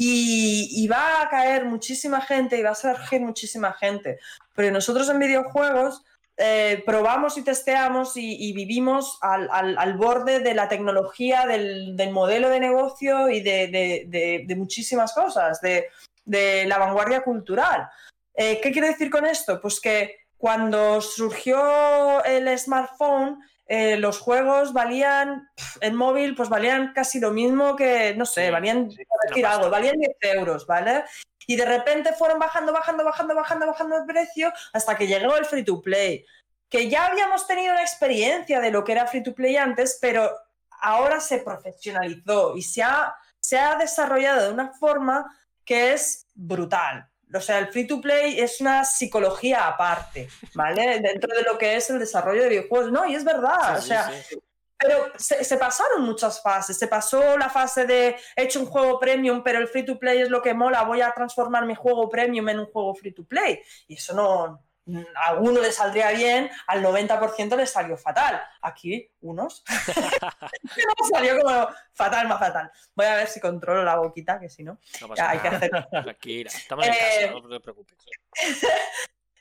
Y, va a caer muchísima gente y va a surgir muchísima gente. Pero nosotros en videojuegos eh, probamos y testeamos y, vivimos al, borde de la tecnología, del, modelo de negocio y de, muchísimas cosas, de, la vanguardia cultural. Eh, ¿Qué quiero decir con esto? Pues que cuando surgió el smartphone, eh, los juegos valían, en móvil, pues valían casi lo mismo que, no sé, valían, decir algo, valían 10 euros, ¿vale? Y de repente fueron bajando, bajando, bajando, bajando, bajando el precio hasta que llegó el free to play. Que ya habíamos tenido una experiencia de lo que era free to play antes, pero ahora se profesionalizó y se ha, se ha desarrollado de una forma que es brutal. O sea, el free to play es una psicología aparte, ¿vale? [LAUGHS] Dentro de lo que es el desarrollo de videojuegos. No, y es verdad, o sea, pero se, pasaron muchas fases. Se pasó la fase de he hecho un juego premium, pero el free to play es lo que mola, voy a transformar mi juego premium en un juego free to play. Y eso no, a alguno le saldría bien, al 90% le salió fatal. Aquí, unos. [LAUGHS] [LAUGHS] salió como fatal, más fatal. Voy a ver si controlo la boquita, que si no, hay que hacer. [LAUGHS] Tranquila, estamos en casa, eh, no te preocupes.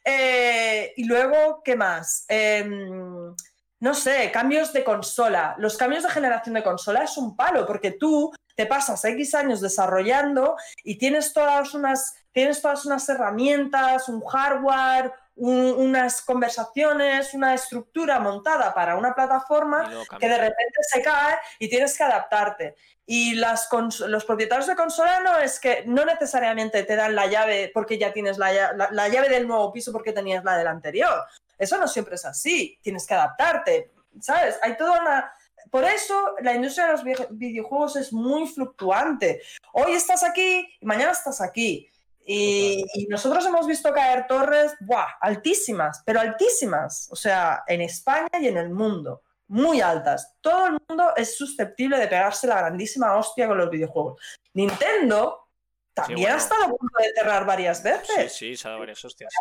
Eh, y luego, ¿qué más? Em, no sé, cambios de consola. Los cambios de generación de consola es un palo, porque tú te pasas X años desarrollando y tienes todas unas, tienes todas unas herramientas, un hardware, unas conversaciones, una estructura montada para una plataforma que de repente se cae y tienes que adaptarte. Y las los propietarios de consola no es que no necesariamente te dan la llave porque ya tienes la, la, llave del nuevo piso porque tenías la del anterior. Eso no siempre es así. Tienes que adaptarte. ¿Sabes? Hay toda una. Por eso la industria de los videojuegos es muy fluctuante. Hoy estás aquí y mañana estás aquí. Y, nosotros hemos visto caer torres, ¡buah! Altísimas, pero altísimas. O sea, en España y en el mundo. Muy altas. Todo el mundo es susceptible de pegarse la grandísima hostia con los videojuegos. Nintendo también ha estado a punto de cerrar varias veces. Sí, sí, se ha dado varias hostias.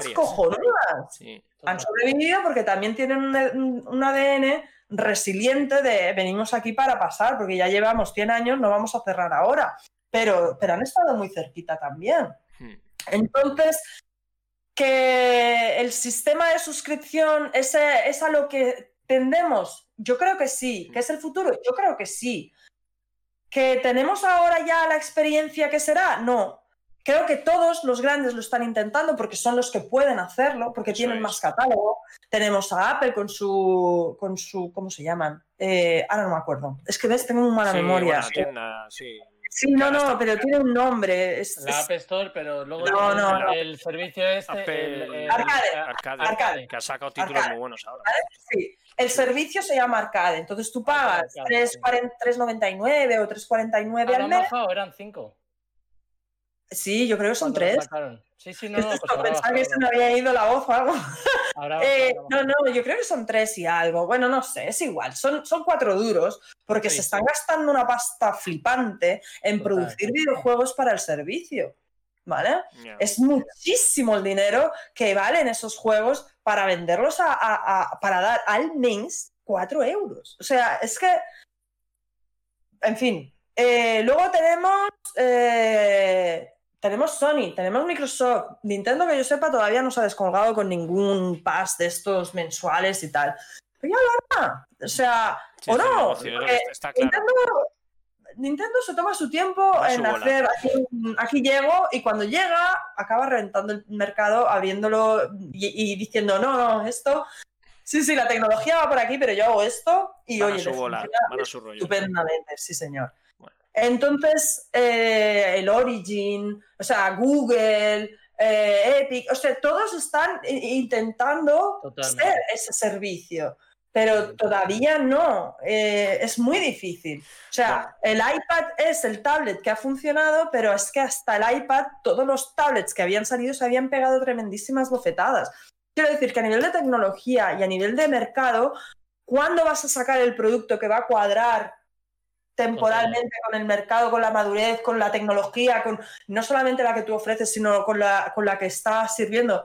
Sí. cojonudas. Han sobrevivido porque también tienen un, ADN resiliente de venimos aquí para pasar, porque ya llevamos 100 años, no vamos a cerrar ahora pero, pero han estado muy cerquita también. Hmm. Entonces, que el sistema de suscripción es, es a lo que tendemos. Yo creo que sí. ¿Que es el futuro? Yo creo que sí. ¿Que tenemos ahora ya la experiencia que será? No. Creo que todos los grandes lo están intentando porque son los que pueden hacerlo, porque Eso tienen es. más catálogo. Tenemos a Apple con su, con su ¿cómo se llaman? Eh, ahora no me acuerdo. Es que ves, tengo muy mala Sí, memoria. buena tienda, sí. Sí, no, no, está- pero tiene un nombre. Es, La App Store, pero luego No, el, no, el servicio este. Apple- el- el- Arcade. Arcade, Arcade. que ha sacado títulos Arcade. muy buenos ahora. sí. El servicio se llama Arcade, entonces tú pagas Arcade, sí. 3.40 3.99 o 3.49 Ah, al han mes. bajado, eran cinco. Sí, yo creo que son tres. Sí, sí, [LAUGHS] no, Esto es pues que se me había ido la voz o algo. [LAUGHS] Eh, no, no, yo creo que son tres y algo. Bueno, no sé, es igual. Son, son cuatro duros porque Sí. se están gastando una pasta flipante en Total. producir videojuegos para el servicio. ¿Vale? Es muchísimo el dinero que valen esos juegos para venderlos a, a- a- para dar al mes 4 euros. O sea, es que. En fin. Eh, luego tenemos. eh, tenemos Sony, tenemos Microsoft. Nintendo, que yo sepa, todavía no se ha descolgado con ningún pass de estos mensuales y tal. Pero ya lo hará. O sea, Sí, o sí, no. está- claro. Nintendo, Nintendo se toma su tiempo su en hacer aquí, aquí llego y cuando llega acaba reventando el mercado, abriéndolo y, y diciendo, no, no, esto, sí, sí, la tecnología va por aquí, pero yo hago esto y Van a oye, su bola, van a su rollo. estupendamente, sí, señor. Entonces, eh, el Origin, o sea, Google, eh, Epic, o sea, todos están intentando Totalmente. ser ese servicio, pero todavía no, eh, es muy difícil. O sea, el iPad es el tablet que ha funcionado, pero es que hasta el iPad, todos los tablets que habían salido se habían pegado tremendísimas bofetadas. Quiero decir que a nivel de tecnología y a nivel de mercado, ¿cuándo vas a sacar el producto que va a cuadrar temporalmente con el mercado, con la madurez, con la tecnología, con no solamente la que tú ofreces, sino con la, con la que estás sirviendo?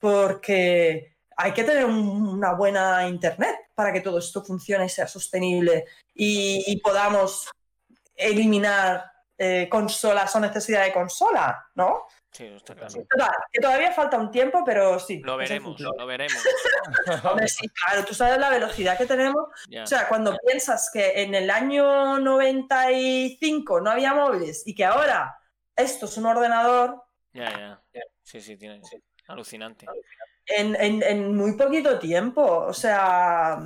Porque hay que tener un- una buena internet para que todo esto funcione y sea sostenible y, y podamos eliminar eh, consolas o necesidad de consola, ¿no? Sí, claro. Total, que todavía falta un tiempo, pero sí. Lo veremos, lo veremos. [LAUGHS] Hombre, sí, claro, tú sabes la velocidad que tenemos. O sea, cuando piensas que en el año 95 no había móviles y que ahora esto es un ordenador, Ya, ya. Sí, sí, tiene. Alucinante. en, en- en muy poquito tiempo. O sea,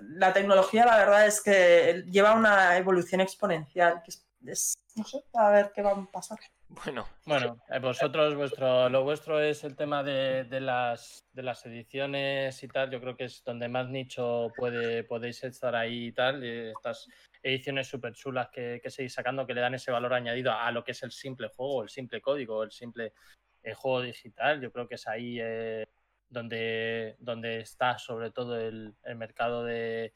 la tecnología la verdad es que lleva una evolución exponencial. Que es, es- no sé, a ver qué va a pasar. Bueno, Bueno, eh, vosotros, vuestro, lo vuestro es el tema de, las, de las ediciones y tal. Yo creo que es donde más nicho puede, podéis estar ahí y tal. estas ediciones súper chulas que, que seguís sacando que le dan ese valor añadido a lo que es el simple juego, el simple código, el simple eh, juego digital. Yo creo que es ahí eh, donde, donde está sobre todo el, el mercado de,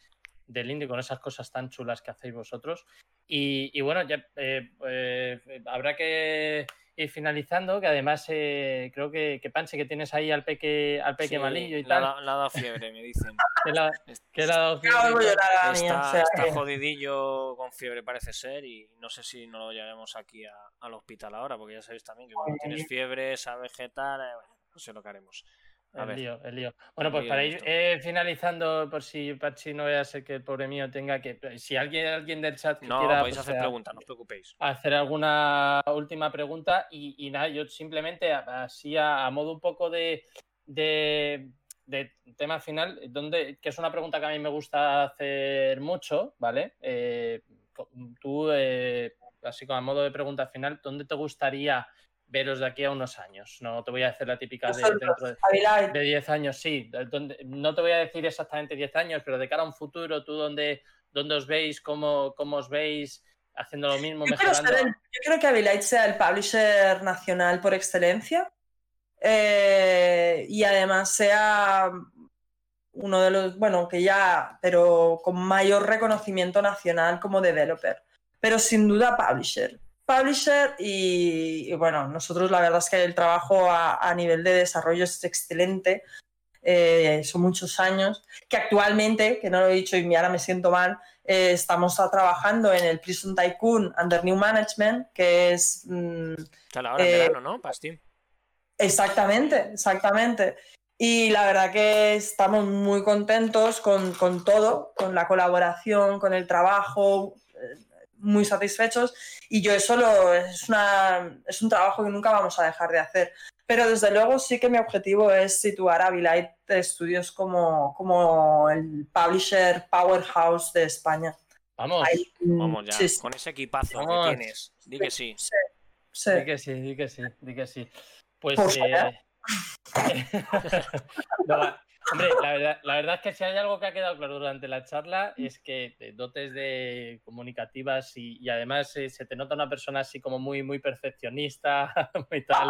del indie con esas cosas tan chulas que hacéis vosotros. Y, y bueno, ya eh, eh, habrá que ir finalizando, que además eh, creo que, que Panche, que tienes ahí al peque, al peque sí, malillo y tal, dado- le ha dado fiebre, me dicen. [LAUGHS] que le ha dado fiebre Está, jodidillo con fiebre, parece ser, y no sé si no lo llevaremos aquí a- al hospital ahora, porque ya sabéis también que cuando tienes fiebre, esa vegetal, eh, bueno, no sé lo que haremos. A El ver. lío, el lío. Bueno, El pues lío para ir eh, finalizando, por si Pachi no vaya a ser que el pobre mío tenga que. Si alguien, alguien del chat que No, quiera podéis pues, hacer eh, preguntas, no os preocupéis. hacer alguna última pregunta y, y nada, yo simplemente así a, a modo un poco de, de, de tema final, donde, que es una pregunta que a mí me gusta hacer mucho, ¿vale? Eh, tú, eh, así como a modo de pregunta final, ¿dónde te gustaría veros de aquí a unos años? No te voy a hacer la típica de dentro de... Avilay, De 10 años, sí. De- donde- no te voy a decir exactamente 10 años, pero de cara a un futuro, ¿tú dónde, dónde os veis? Cómo, ¿Cómo os veis? Haciendo lo mismo, Yo ser el- yo quiero que Abilite sea el publisher nacional por excelencia eh, y además sea uno de los, bueno, que ya, pero con mayor reconocimiento nacional como developer, pero sin duda publisher. Publisher y, y bueno, nosotros la verdad es que el trabajo a, a nivel de desarrollo es excelente, eh, son muchos años, que actualmente, que no lo he dicho y ahora me siento mal, eh, estamos trabajando en el Prison Tycoon Under New Management, que es... mm, Sale ahora en eh, verano, ¿no? Steam. Exactamente, exactamente. Y la verdad que estamos muy contentos con, con todo, con la colaboración, con el trabajo, muy satisfechos. Y yo eso lo, es, una, es un trabajo que nunca vamos a dejar de hacer. Pero desde luego sí que mi objetivo es situar a Vilight Studios como, como el publisher powerhouse de España. Vamos, vamos ya, con ese equipazo que tienes. Di que sí. Sí, sí. Di que sí, di que sí, di que sí. Pues eh... [LAUGHS] no, hombre, la verdad, la verdad, es que si hay algo que ha quedado claro durante la charla es que dotes de comunicativas y, y además eh, se te nota una persona así como muy, muy perfeccionista, [LAUGHS] muy tal,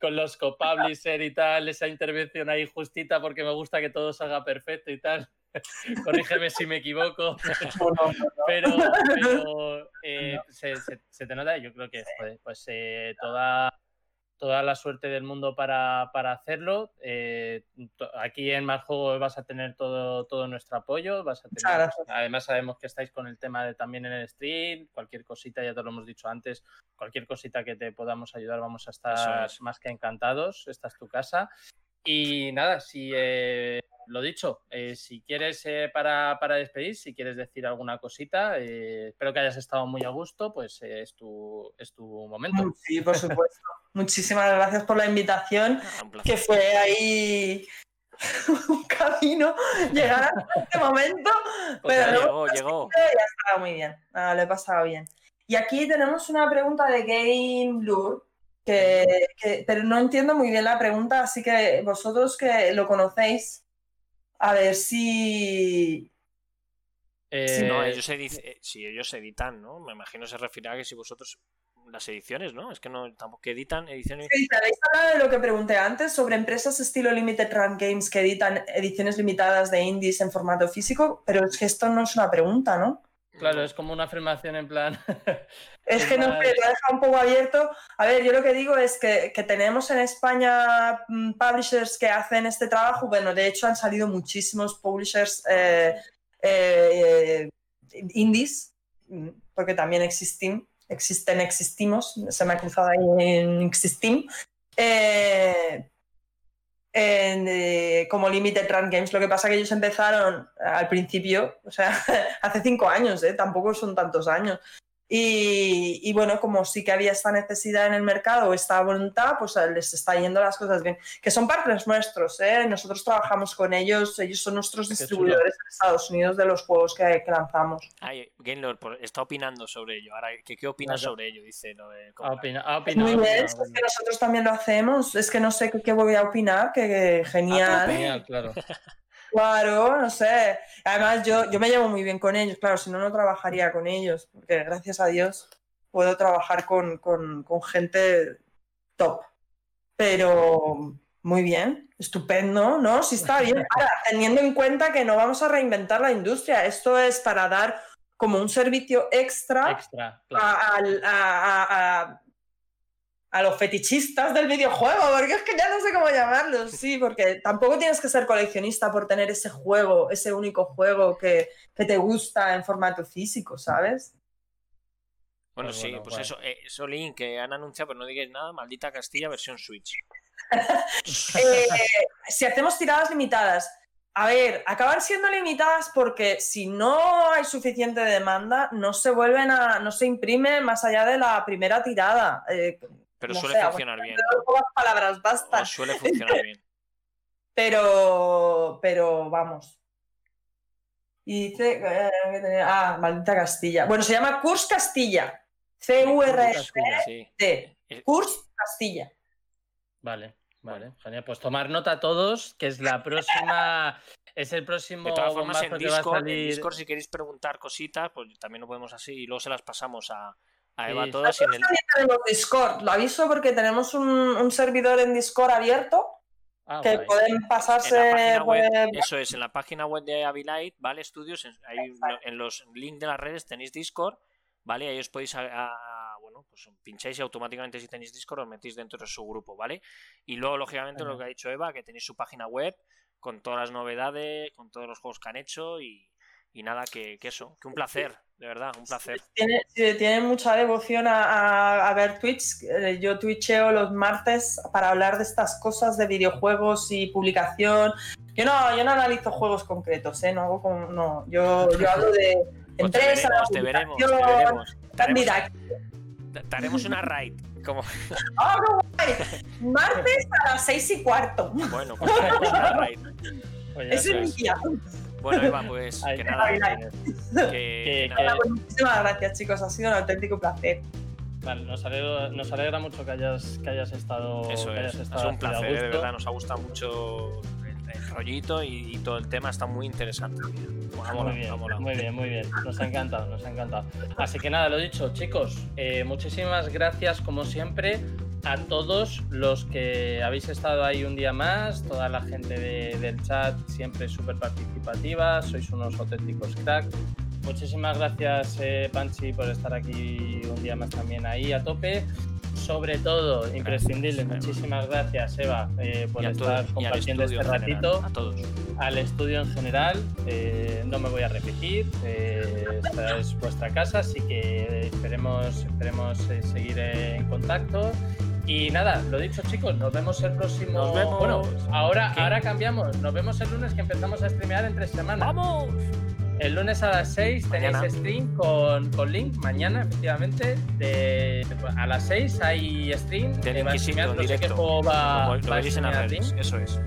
con los copublisher y tal, esa intervención ahí justita porque me gusta que todo salga perfecto y tal. [LAUGHS] Corrígeme si me equivoco, [LAUGHS] pero, pero eh, se, se, se, te nota, yo creo que pues eh, toda toda la suerte del mundo para, para hacerlo. Eh, aquí en Más vas a tener todo, todo nuestro apoyo. Vas a tener, además, sabemos que estáis con el tema de también en el stream. Cualquier cosita, ya te lo hemos dicho antes, cualquier cosita que te podamos ayudar, vamos a estar más que encantados. Esta es tu casa. Y nada, si eh, lo dicho, eh, si quieres eh, para, para, despedir, si quieres decir alguna cosita, eh, espero que hayas estado muy a gusto, pues es, tu, es tu momento. Sí, por supuesto. [LAUGHS] Muchísimas gracias por la invitación, ah, que fue ahí [LAUGHS] un camino llegar a este momento. Pues pero llegó, llegó. Ya estaba muy bien, ah, lo he pasado bien. Y aquí tenemos una pregunta de Game Blue. Que, que, pero no entiendo muy bien la pregunta, así que vosotros que lo conocéis, a ver si. Eh... Si no, ellos, editan, si ellos editan, ¿no? Me imagino se refiere a que si vosotros las ediciones, ¿no? Es que no tampoco que editan ediciones. Sí, habéis hablado de lo que pregunté antes sobre empresas estilo Limited Run Games que editan ediciones limitadas de indies en formato físico, pero es que esto no es una pregunta, ¿no? Claro, es como una afirmación en plan. [LAUGHS] es que no sé, lo deja un poco abierto. A ver, yo lo que digo es que, que, tenemos en España mm, publishers que hacen este trabajo. Bueno, de hecho han salido muchísimos publishers eh, eh, indies, mm, porque también existen, existen, existimos, se me ha cruzado ahí en Existim. Eh, eh, como Limited Run Games. Lo que pasa es que ellos empezaron al principio, o sea, [LAUGHS] hace cinco años, ¿eh? tampoco son tantos años. Y, y, bueno, como sí que había esta necesidad en el mercado, esta voluntad, pues les está yendo las cosas bien. Que son partners nuestros, ¿eh? nosotros trabajamos con ellos, ellos son nuestros distribuidores en Estados Unidos de los juegos que, que lanzamos. Ay, Gamelord está opinando sobre ello. Ahora, ¿qué, qué opinas sobre ello? Dice opina, opina, Muy bien, es que nosotros también lo hacemos. Es que no sé qué, qué voy a opinar, que, que genial. genial, claro. [LAUGHS] Claro, no sé. Además, yo, yo me llevo muy bien con ellos, claro, si no, no trabajaría con ellos, porque gracias a Dios puedo trabajar con, con, con gente top. Pero muy bien, estupendo, ¿no? Sí está bien. [LAUGHS] Ahora, teniendo en cuenta que no vamos a reinventar la industria, esto es para dar como un servicio extra, extra claro. a, a, a, a los fetichistas del videojuego, porque es que ya no sé cómo llamarlos, sí, porque tampoco tienes que ser coleccionista por tener ese juego, ese único juego que, que te gusta en formato físico, ¿sabes? Bueno, pues sí, bueno, pues bueno. eso, eh, eso link que han anunciado, pero no digáis nada, maldita Castilla versión Switch. [LAUGHS] [LAUGHS] eh, si hacemos tiradas limitadas, a ver, acaban siendo limitadas porque si no hay suficiente demanda, no se vuelven a, no se imprime más allá de la primera tirada. Eh, pero no suele sé, funcionar bien. Pocas palabras bastan. O suele funcionar bien. [LAUGHS] pero, pero vamos. Y dice. Eh, ah, maldita Castilla. Bueno, se llama Curs Castilla. C-U-R-S-T. Sí. Curs Castilla. Vale, vale. Genial. Pues tomar nota todos, que es la próxima. [LAUGHS] es el próximo. De todas formas, en a Discord, salir... en Discord, si queréis preguntar cositas, pues también lo podemos así y luego se las pasamos a, a Eva sí. todas. Y en el... También tenemos Discord. Lo aviso porque tenemos un, un servidor en Discord abierto. Ah, que guay. pueden pasarse. Web, eso es, en la página web de Avilite, ¿vale? Estudios, en, ahí, en los links de las redes tenéis Discord, ¿vale? Ahí os podéis, a, a, bueno, pues pincháis y automáticamente si tenéis Discord os metéis dentro de su grupo, ¿vale? Y luego, lógicamente, Ajá. lo que ha dicho Eva, que tenéis su página web con todas las novedades, con todos los juegos que han hecho y, y nada, que, que, eso, que un placer. de verdad, un placer. Tiene, tiene mucha devoción a, a, a, ver Twitch. Eh, yo twitcheo los martes para hablar de estas cosas de videojuegos y publicación. Yo no, yo no analizo juegos concretos, ¿eh? No, hago como, no. Yo, yo hablo de [LAUGHS] Pues te empresas, veremos, te veremos, te veremos. Te haremos, una raid. Como... [LAUGHS] ¡Oh, guay! Martes a las seis y cuarto. Bueno, pues una raid. Oye, Ese es mi día. Bueno, Eva, pues Ay, que nada, que, que Que- nada. Bueno, muchísimas gracias, chicos. Ha sido un auténtico placer. Vale, nos alegra, nos alegra mucho que hayas, que hayas estado. Eso que hayas es, estado sido un placer, de verdad, nos ha gustado mucho el, el rollito y, y todo el tema está muy interesante. Molado, Muy bien, muy bien, muy bien. Nos ha encantado, nos ha encantado. Así que nada, lo dicho, chicos, eh, muchísimas gracias como siempre a todos los que habéis estado ahí un día más, toda la gente de- del chat siempre súper participativa, sois unos auténticos cracks. Muchísimas gracias, eh, Panchi, por estar aquí un día más también ahí a tope. Sobre todo, imprescindible, Eva. muchísimas gracias, Eva, eh, por estar todos, compartiendo este general, ratito a todos. al estudio en general. eh, no me voy a repetir. eh, esta es vuestra casa, así que esperemos, esperemos seguir en contacto. Y nada, lo dicho chicos, nos vemos el próximo. Nos vemos. Bueno, ahora, ¿Qué? ahora cambiamos. Nos vemos el lunes que empezamos a streamear en tres semanas. ¡Vamos! El lunes a las 6 tenéis Mañana. stream con, con Link. Mañana, efectivamente, de, a las 6 hay stream. Del a Inquisitor, en no sé qué juego va, Lo, lo va a veréis en las streamear redes, Link eso es.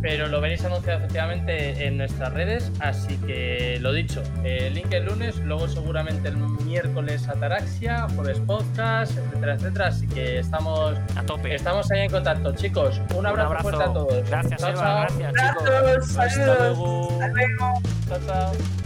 Pero lo veréis anunciado efectivamente en nuestras redes, así que lo dicho, eh, link el lunes, luego seguramente el miércoles Ataraxia, jueves podcast, etcétera, etcétera, así que estamos, A tope. estamos ahí en contacto, chicos, un abrazo, fuerte a todos. Gracias, Chao, Eva. chao. Gracias, chicos. Hasta luego. Hasta luego. Chao, chao.